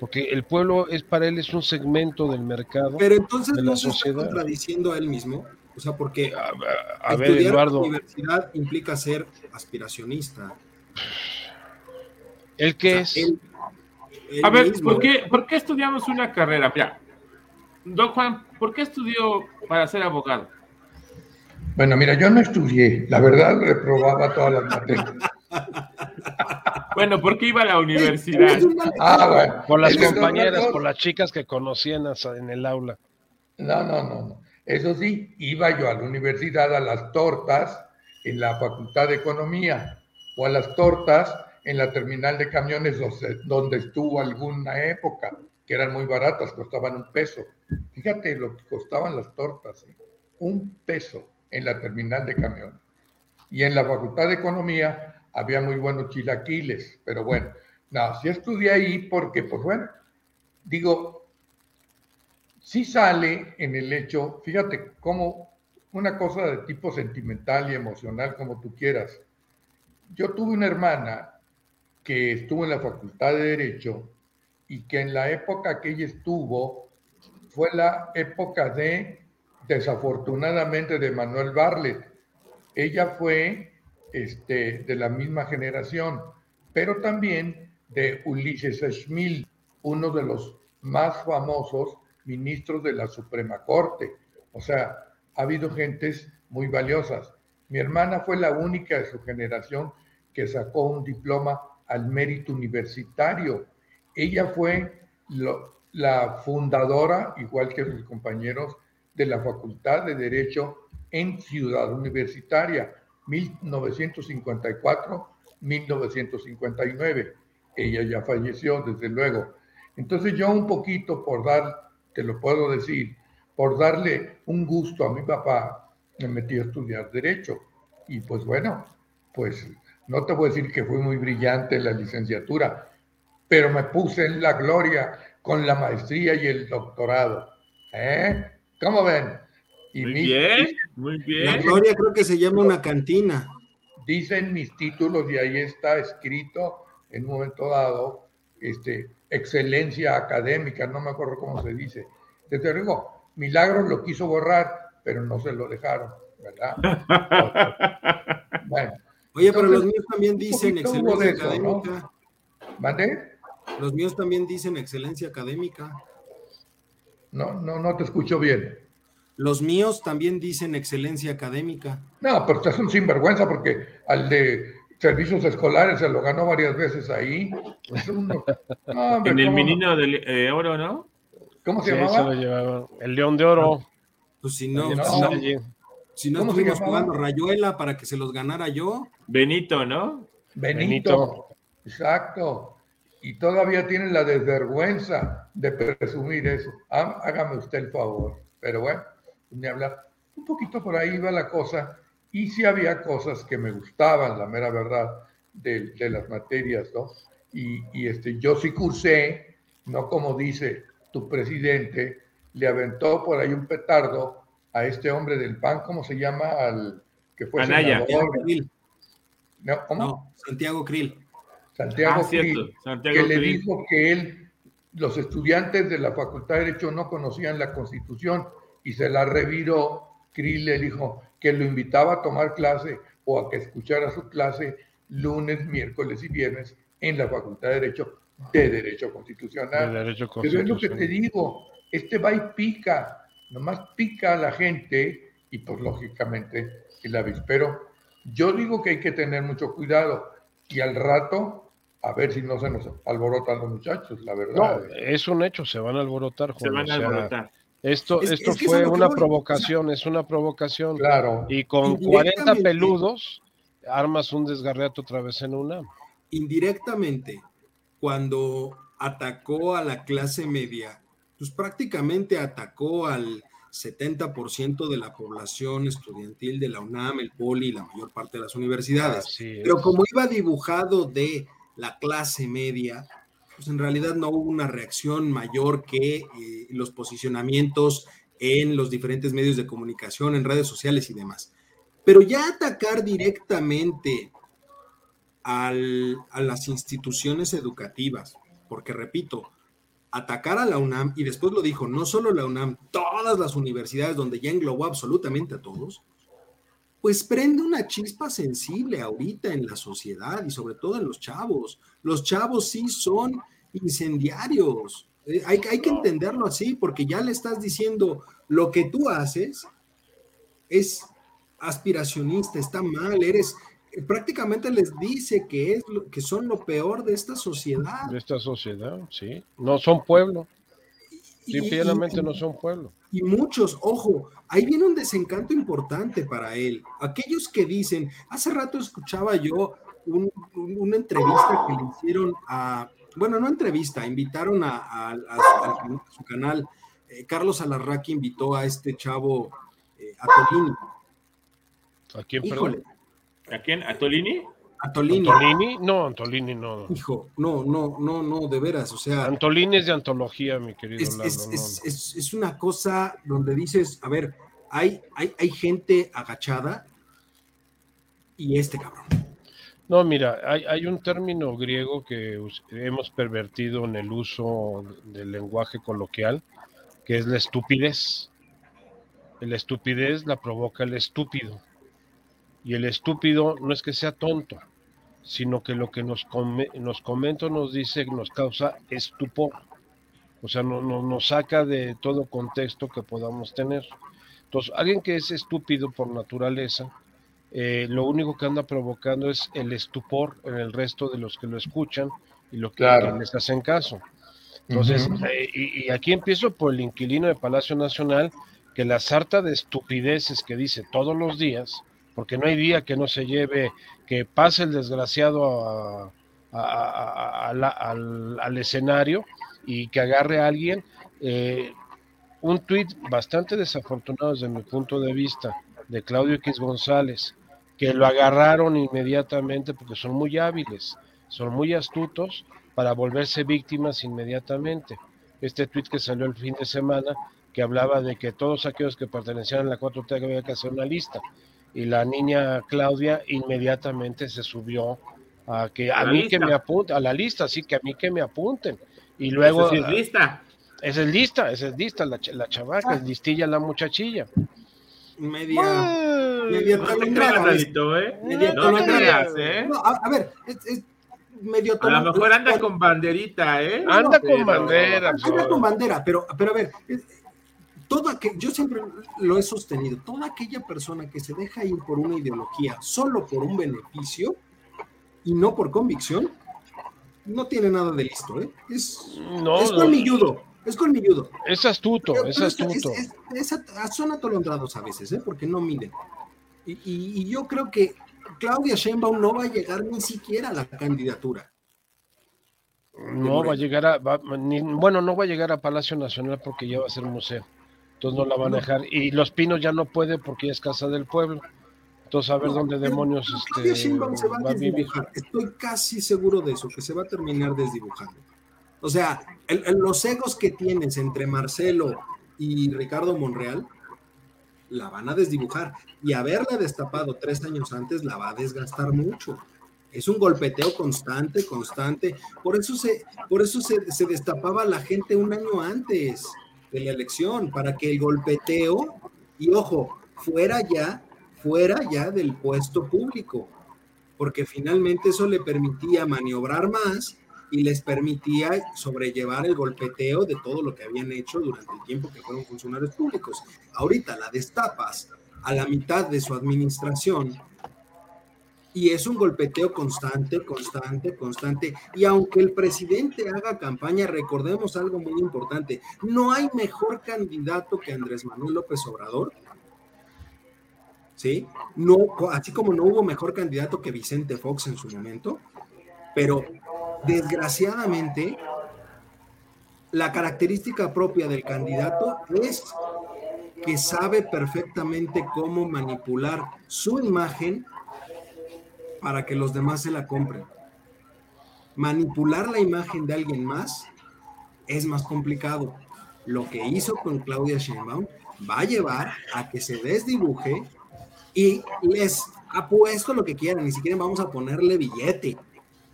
porque el pueblo es para él es un segmento del mercado. Pero entonces de la no sociedad. está contradiciendo a él mismo, o sea, porque a, estudiar en la universidad implica ser aspiracionista. ¿El qué es? a ver, ¿por qué, ¿por qué estudiamos una carrera? Mira, don Juan, ¿por qué estudió para ser abogado? Bueno, mira, yo no estudié, la verdad reprobaba todas las materias. [LAUGHS] Bueno, ¿por qué iba a la universidad? Ah, bueno. Por las compañeras, por las chicas que conocían en el aula. No, no, no, no. Eso sí, iba yo a la universidad a las tortas en la Facultad de Economía o a las tortas en la terminal de camiones donde, estuvo alguna época, que eran muy baratas, costaban un peso. Fíjate lo que costaban las tortas, ¿eh? un peso en la terminal de camiones. Y en la Facultad de Economía había muy buenos chilaquiles, pero bueno, no, sí estudié ahí porque, pues bueno, digo, sí sale en el hecho, fíjate cómo una cosa de tipo sentimental y emocional, como tú quieras. Yo tuve una hermana que estuvo en la Facultad de Derecho y que en la época que ella estuvo fue la época de, desafortunadamente, de Manuel Barlet. Ella fue este, de la misma generación, pero también de Ulises Schmil, uno de los más famosos ministros de la Suprema Corte. O sea, ha habido gentes muy valiosas. Mi hermana fue la única de su generación que sacó un diploma al mérito universitario. Ella fue la fundadora, igual que sus compañeros, de la Facultad de Derecho en Ciudad Universitaria, 1954-1959. Ella ya falleció, desde luego. Entonces yo un poquito por dar, te lo puedo decir, por darle un gusto a mi papá, me metí a estudiar derecho. Y pues bueno, pues no te voy a decir que fue muy brillante la licenciatura, pero me puse en la gloria con la maestría y el doctorado. ¿Eh? ¿Cómo ven? Y muy bien, muy bien. La gloria creo que se llama una cantina. Dicen mis títulos y ahí está escrito en un momento dado, este, excelencia académica, no me acuerdo cómo se dice. Desde luego, Milagros lo quiso borrar, pero no se lo dejaron, ¿verdad? [LAUGHS] bueno. Oye, pero los míos también dicen excelencia académica. ¿Vale? Los míos también dicen excelencia académica. No, no, no te escucho bien. Los míos también dicen excelencia académica. No, pero estás un sinvergüenza porque al de servicios escolares se lo ganó varias veces ahí. [LAUGHS] en el menino de eh, oro, ¿no? ¿Cómo se llamaba? El León de Oro. Pues si no, si no, estuvimos jugando Rayuela para que se los ganara yo. Benito, ¿no? Benito. Exacto. Y todavía tienen la desvergüenza de presumir eso. Hágame usted el favor. Pero bueno, ni hablar. Un poquito por ahí va la cosa. Y sí había cosas que me gustaban, la mera verdad, de, las materias, ¿no? Y, y, este, yo sí cursé, no como dice presidente le aventó por ahí un petardo a este hombre del PAN, ¿cómo se llama? Al que fue Anaya. No, Santiago Krill. Santiago ah, Krill, que le dijo que él, los estudiantes de la Facultad de Derecho no conocían la Constitución y se la reviró. Krill le dijo que lo invitaba a tomar clase o a que escuchara su clase lunes, miércoles y viernes en la Facultad de Derecho de derecho constitucional. Pero es lo que te digo, este va y pica, nomás pica a la gente y pues lógicamente el avispero. Yo digo que hay que tener mucho cuidado y al rato a ver si no se nos alborotan los muchachos, la verdad. No, es un hecho, se van a alborotar. Se van a alborotar. Esto, esto fue una provocación, es una provocación. Claro. Y con 40 peludos armas un desgarreato otra vez en una. Indirectamente, cuando atacó a la clase media, pues prácticamente atacó al 70% de la población estudiantil de la UNAM, el POLI y la mayor parte de las universidades. Pero como iba dibujado de la clase media, pues en realidad no hubo una reacción mayor que eh, los posicionamientos en los diferentes medios de comunicación, en redes sociales y demás. Pero ya atacar directamente a las instituciones educativas, porque repito, atacar a la UNAM, y después lo dijo, no solo la UNAM, todas las universidades donde ya englobó absolutamente a todos, pues prende una chispa sensible ahorita en la sociedad y sobre todo en los chavos. Los chavos sí son incendiarios. Eh, hay, hay que entenderlo así, porque ya le estás diciendo lo que tú haces es aspiracionista, está mal, eres, prácticamente les dice que, es que son lo peor de esta sociedad. De esta sociedad, sí. No son pueblo. Simplemente no son pueblo. Y muchos, ojo, ahí viene un desencanto importante para él. Aquellos que dicen, hace rato escuchaba yo una entrevista que le hicieron a, bueno, no entrevista, invitaron a, su, canal. Eh, Carlos Alarraqui invitó a este chavo, eh, a Tolini. ¿A quién, Híjole, ¿A quién? ¿A Tolini? Antolini. ¿Antolini? No, Antolini no. Hijo, no, no, no, no, de veras, o sea. Antolini es de antología, mi querido es, es, es, una cosa donde dices, a ver, hay, hay, hay gente agachada y este cabrón. No, mira, hay, hay, un término griego que hemos pervertido en el uso del lenguaje coloquial, que es la estupidez. La estupidez la provoca el estúpido. Y el estúpido no es que sea tonto, sino que lo que nos, nos comenta, nos dice, nos causa estupor. O sea, no, nos saca de todo contexto que podamos tener. Entonces, alguien que es estúpido por naturaleza, eh, lo único que anda provocando es el estupor en el resto de los que lo escuchan y lo que, les hacen caso. Entonces, eh, y, aquí empiezo por el inquilino de Palacio Nacional, que la sarta de estupideces que dice todos los días, porque no hay día que no se lleve, que pase el desgraciado al, escenario y que agarre a alguien. Eh, un tuit bastante desafortunado desde mi punto de vista de Claudio X González, que lo agarraron inmediatamente porque son muy hábiles, son muy astutos para volverse víctimas inmediatamente. Este tuit que salió el fin de semana que hablaba de que todos aquellos que pertenecían a la 4T había que hacer una lista y la niña Claudia inmediatamente se subió a que a, mí que me apunten, a la lista, así que a mí que me apunten. Y luego... es lista. Esa es lista, esa es lista, la, la chavaca, es listilla la muchachilla. Media... media talondrada. ¿eh? Media no ¿eh? No, a, ver, es, medio A lo mejor anda con banderita, ¿eh? Anda con bandera. Anda con bandera, pero, pero a ver, toda que yo siempre lo he sostenido, toda aquella persona que se deja ir por una ideología solo por un beneficio y no por convicción, no tiene nada de listo, ¿eh? Es, no, es colmilludo, es colmilludo. Es astuto, es astuto. son atolondrados a veces, ¿eh? Porque no miden. Y, yo creo que Claudia Sheinbaum no va a llegar ni siquiera a la candidatura. No va a llegar a, bueno, no va a llegar a Palacio Nacional porque ya va a ser museo. Entonces no la van a dejar. Y Los Pinos ya no puede porque ya es casa del pueblo. Entonces a ver dónde demonios este, se va, a, desdibujar. Estoy casi seguro de eso, que se va a terminar desdibujando. O sea, los egos que tienes entre Marcelo y Ricardo Monreal la van a desdibujar. Y haberla destapado tres años antes la va a desgastar mucho. Es un golpeteo constante, constante. Por eso se, por eso se, se destapaba la gente un año antes de la elección, para que el golpeteo, y ojo, fuera ya, fuera ya del puesto público, porque finalmente eso le permitía maniobrar más y les permitía sobrellevar el golpeteo de todo lo que habían hecho durante el tiempo que fueron funcionarios públicos. Ahorita la destapas a la mitad de su administración y es un golpeteo constante, constante, constante. Y aunque el presidente haga campaña, recordemos algo muy importante, no hay mejor candidato que Andrés Manuel López Obrador. ¿Sí? No, así como no hubo mejor candidato que Vicente Fox en su momento, pero desgraciadamente la característica propia del candidato es que sabe perfectamente cómo manipular su imagen para que los demás se la compren. Manipular la imagen de alguien más es más complicado. Lo que hizo con Claudia Sheinbaum va a llevar a que se desdibuje y les apuesto lo que quieran, ni siquiera vamos a ponerle billete.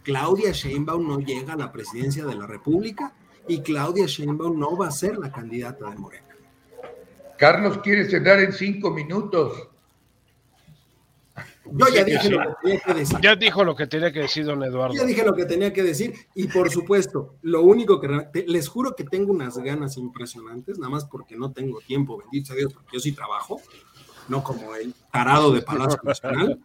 Claudia Sheinbaum no llega a la presidencia de la República y Claudia Sheinbaum no va a ser la candidata de Morena. Carlos quiere cerrar en cinco minutos. Yo ya dije lo que tenía que decir. Ya dijo lo que tenía que decir, don Eduardo. Ya dije lo que tenía que decir. Y por supuesto, lo único que les juro que tengo unas ganas impresionantes, nada más porque no tengo tiempo, bendito sea Dios, porque yo sí trabajo, no como el tarado de Palacio Nacional.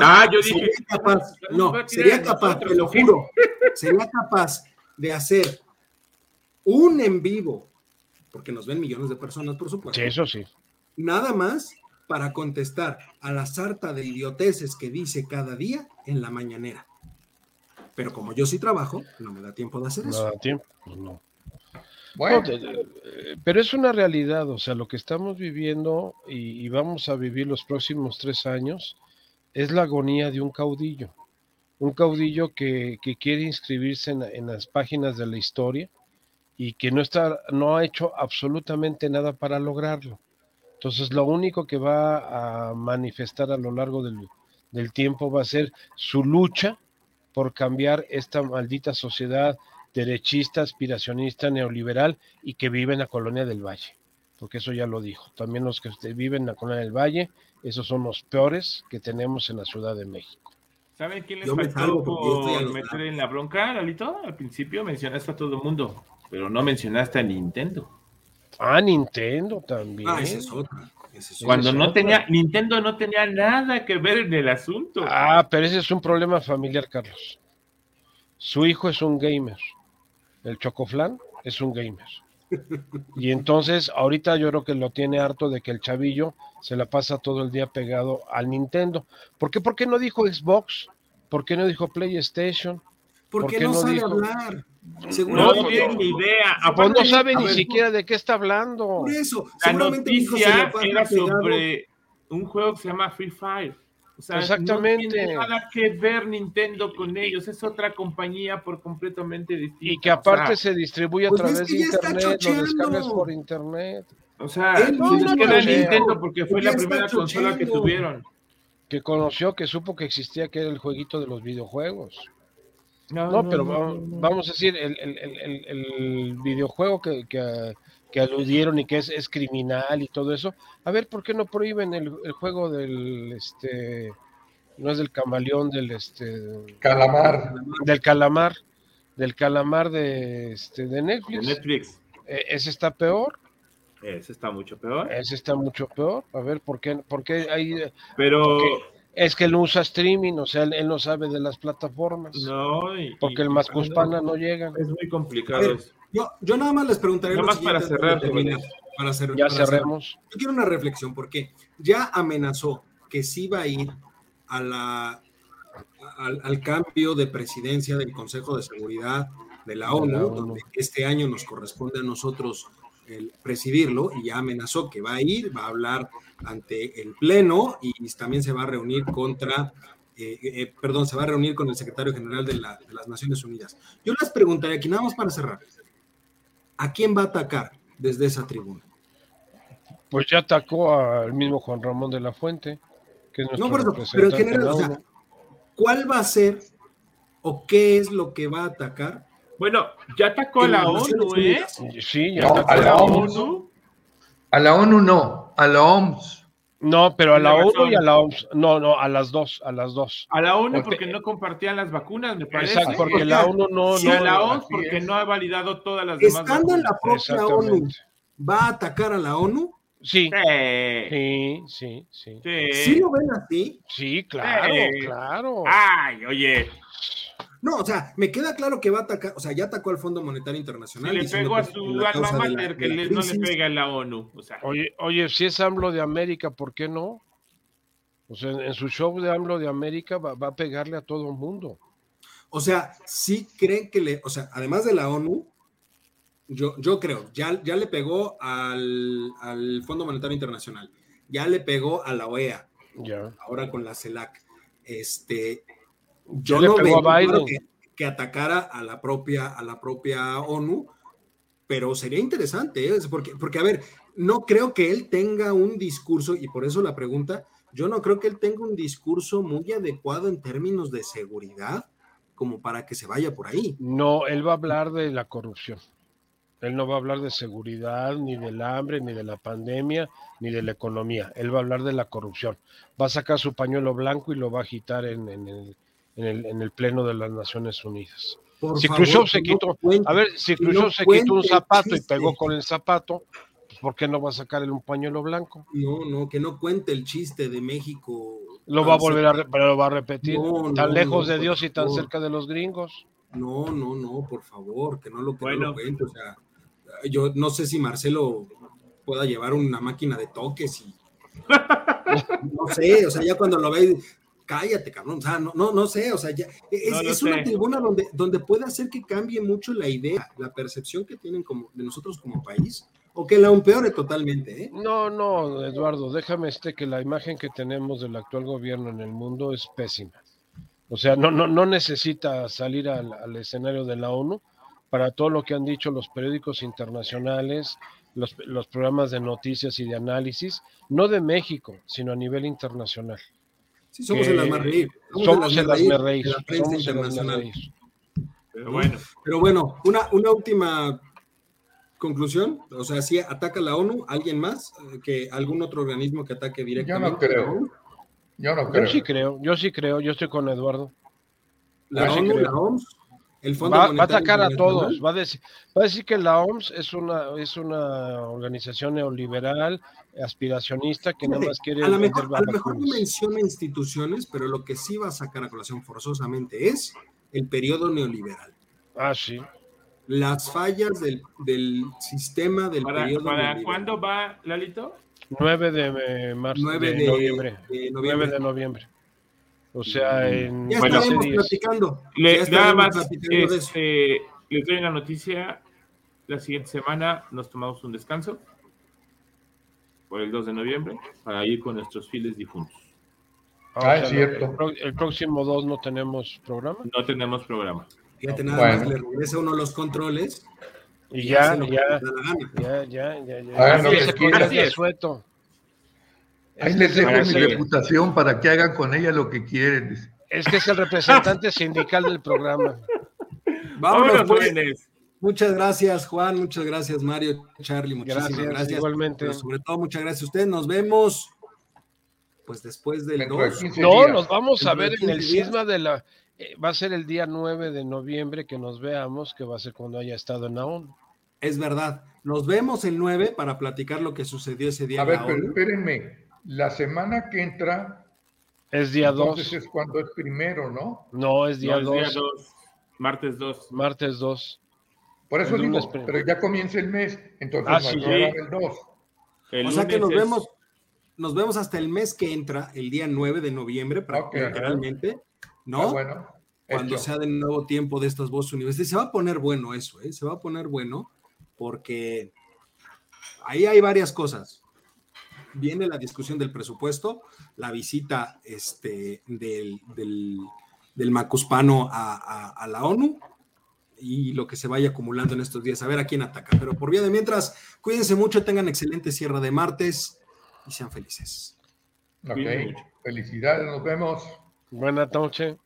Ah, yo dije. Sería capaz, no, sería capaz, te lo juro, sería capaz de hacer un en vivo, porque nos ven millones de personas, por supuesto. Sí, eso sí. Nada más para contestar a la sarta de idioteces que dice cada día en la mañanera. Pero como yo sí trabajo, no me da tiempo de hacer eso. No da tiempo, pues no. Bueno. pero es una realidad, o sea, lo que estamos viviendo y, vamos a vivir los próximos tres años es la agonía de un caudillo. Un caudillo que, quiere inscribirse en, las páginas de la historia y que no, está, no ha hecho absolutamente nada para lograrlo. Entonces, lo único que va a manifestar a lo largo del, del tiempo va a ser su lucha por cambiar esta maldita sociedad derechista, aspiracionista, neoliberal y que vive en la colonia del Valle, porque eso ya lo dijo. También los que viven en la colonia del Valle, esos son los peores que tenemos en la Ciudad de México. ¿Saben quién les faltó por meter en la bronca, Lalito? Al principio mencionaste a todo el mundo, pero no mencionaste a Nintendo. Ah, Nintendo también. Ah, esa es otra. Cuando no tenía, Nintendo no tenía nada que ver en el asunto. Ah, pero ese es un problema familiar, Carlos. Su hijo es un gamer. El Chocoflan es un gamer. Y entonces, ahorita yo creo que lo tiene harto de que el chavillo se la pasa todo el día pegado al Nintendo. ¿Por qué? ¿Por qué no dijo Xbox? ¿Por qué no dijo PlayStation? Porque ¿Por no, no sabe hablar. No tiene ni idea. Pues no sabe ni siquiera de qué está hablando. Por eso, la noticia era sobre un juego que se llama Free Fire. Exactamente. No tiene nada que ver Nintendo con ellos, es otra compañía por completamente distinta. Y que aparte se distribuye a pues través de internet, lo descargas por internet. O sea, no, no, no, Nintendo porque fue la primera consola que tuvieron. Que conoció, que supo que existía, que era el jueguito de los videojuegos. No, pero vamos, a decir, el, el, el, el videojuego que, que, que, aludieron y que es, es, criminal y todo eso, a ver, ¿por qué no prohíben el, juego del, este, no es del camaleón, del, este... Calamar. Del calamar, del calamar de, este, de Netflix. Netflix. E, ese está peor. Ese está mucho peor. Ese está mucho peor. A ver, ¿por qué, por qué hay... Pero... Es que él usa streaming, o sea, él, no sabe de las plataformas. No, porque el más cuspana no llega. Es muy complicado. yo, yo nada más les preguntaré. Nada más para cerrar. Para cerrar ya cerremos. Yo quiero una reflexión, porque ya amenazó que sí va a ir a la, al, cambio de presidencia del Consejo de Seguridad de la ONU, donde este año nos corresponde a nosotros el presidirlo y ya amenazó que va a ir, va a hablar ante el Pleno y también se va a reunir contra, eh, eh, perdón, se va a reunir con el secretario general de, las Naciones Unidas. Yo les preguntaría aquí, nada más para cerrar, ¿a quién va a atacar desde esa tribuna? Pues ya atacó al mismo Juan Ramón de la Fuente, que es nuestro no, pero en general, ¿cuál va a ser o qué es lo que va a atacar bueno, ya atacó a la ONU, ¿eh? Sí, ya atacó a la, ONU. A la ONU no, a la OMS. No, pero a la ONU y a la OMS. No, no, a las dos, a las dos. A la ONU porque, no compartían las vacunas, me parece. Exacto, porque la ONU no. Y a la OMS porque no ha validado todas las demás. Estando en la propia ONU, ¿va a atacar a la ONU? Sí. Sí, sí, sí. Sí. lo ven así? Sí, claro, claro. Ay, oye, no, o sea, me queda claro que va a atacar, o sea, ya atacó al Fondo Monetario Internacional. le pegó a su alma mater que no le pega en la ONU. Oye, oye, si es AMLO de América, ¿por qué no? O sea, en, su show de AMLO de América va, a pegarle a todo el mundo. O sea, sí creen que le, o sea, además de la ONU, yo, yo creo, ya, ya le pegó al, al Fondo Monetario Internacional, ya le pegó a la OEA, ya. ahora con la CELAC. Este, yo no veo que, atacara a la propia, a la propia ONU, pero sería interesante, ¿eh? porque, porque, a ver, no creo que él tenga un discurso, y por eso la pregunta, yo no creo que él tenga un discurso muy adecuado en términos de seguridad como para que se vaya por ahí. No, él va a hablar de la corrupción. Él no va a hablar de seguridad, ni del hambre, ni de la pandemia, ni de la economía. Él va a hablar de la corrupción. Va a sacar su pañuelo blanco y lo va a agitar en, en el, en el, en el Pleno de las Naciones Unidas. si Khrushchev se quitó, a ver, si Khrushchev se quitó un zapato y pegó con el zapato, pues ¿por qué no va a sacar un pañuelo blanco? No, no, que no cuente el chiste de México. Lo va a volver a, pero lo va a repetir. tan lejos de Dios y tan cerca de los gringos. No, no, no, por favor, que no lo, que no lo cuente. O sea, yo no sé si Marcelo pueda llevar una máquina de toques y [LAUGHS] no sé, o sea, ya cuando lo veis, cállate, cabrón, o sea, no, no, no sé, o sea, ya, es, una tribuna donde, donde puede hacer que cambie mucho la idea, la percepción que tienen como, de nosotros como país o que la empeore totalmente. ¿eh? No, no, Eduardo, déjame este que la imagen que tenemos del actual gobierno en el mundo es pésima. O sea, no, no, no necesita salir al, escenario de la ONU para todo lo que han dicho los periódicos internacionales, los, los programas de noticias y de análisis, no de México, sino a nivel internacional. Sí, somos el asmerreír. Somos el asmerreír. Somos el Pero bueno, pero bueno una, una última conclusión. O sea, si ataca la ONU, ¿alguien más? Eh, que ¿Algún otro organismo que ataque directamente? Yo no creo. Yo no creo. Yo sí creo, yo sí creo, yo estoy con Eduardo. La ONU, la OMS, el Fondo va, va, a atacar a todos, va a, decir, va a decir que la OMS es una, es una organización neoliberal, aspiracionista, que nada más quiere... A lo mejor, a lo mejor no menciona instituciones, pero lo que sí va a sacar a colación forzosamente es el periodo neoliberal. Ah, sí. Las fallas del, del sistema del periodo ¿Para cuándo va, Lalito? 9 de marzo, 9 de, noviembre. de, noviembre. 9 de noviembre. O sea, en ya bueno, platicando. Le, nada más, este, les doy una noticia. La siguiente semana nos tomamos un descanso por el 2 de noviembre para ir con nuestros fieles difuntos. Ah, es cierto. El, próximo 2 no tenemos programa. No tenemos programa. Fíjate, nada más le regresa uno los controles. Y ya, ya, ya, ya, ya, ya, ya. se pone de sueto. Ahí les dejo mi reputación para que hagan con ella lo que quieren. Es que es el representante [LAUGHS] sindical del programa. Vámonos, jóvenes. Muchas gracias, Juan. Muchas gracias, Mario, Charlie. Muchísimas gracias. Igualmente. sobre todo, muchas gracias a ustedes. Nos vemos, pues después del 2. No, nos vamos a ver en el cisma de la. Eh, va a ser el día 9 de noviembre que nos veamos, que va a ser cuando haya estado en la ONU. Es verdad. Nos vemos el 9 para platicar lo que sucedió ese día. A ver, pero espérenme. La semana que entra. Es día 2. Entonces es cuando es primero, ¿no? No, es día 2. Martes 2. Martes 2. Por eso digo, pero ya comienza el mes, entonces ah, sí, el 2. o sea que nos vemos, nos vemos hasta el mes que entra, el día 9 de noviembre, prácticamente, ¿no? Ah, bueno. Cuando sea de nuevo tiempo de estas voces universitarias. Se va a poner bueno eso, ¿eh? Se va a poner bueno, porque ahí hay varias cosas viene la discusión del presupuesto, la visita este, del, del, Macuspano a, la ONU y lo que se vaya acumulando en estos días, a ver a quién ataca. Pero por vía de mientras, cuídense mucho, tengan excelente cierre de martes y sean felices. Ok, felicidades, nos vemos. Buenas noches.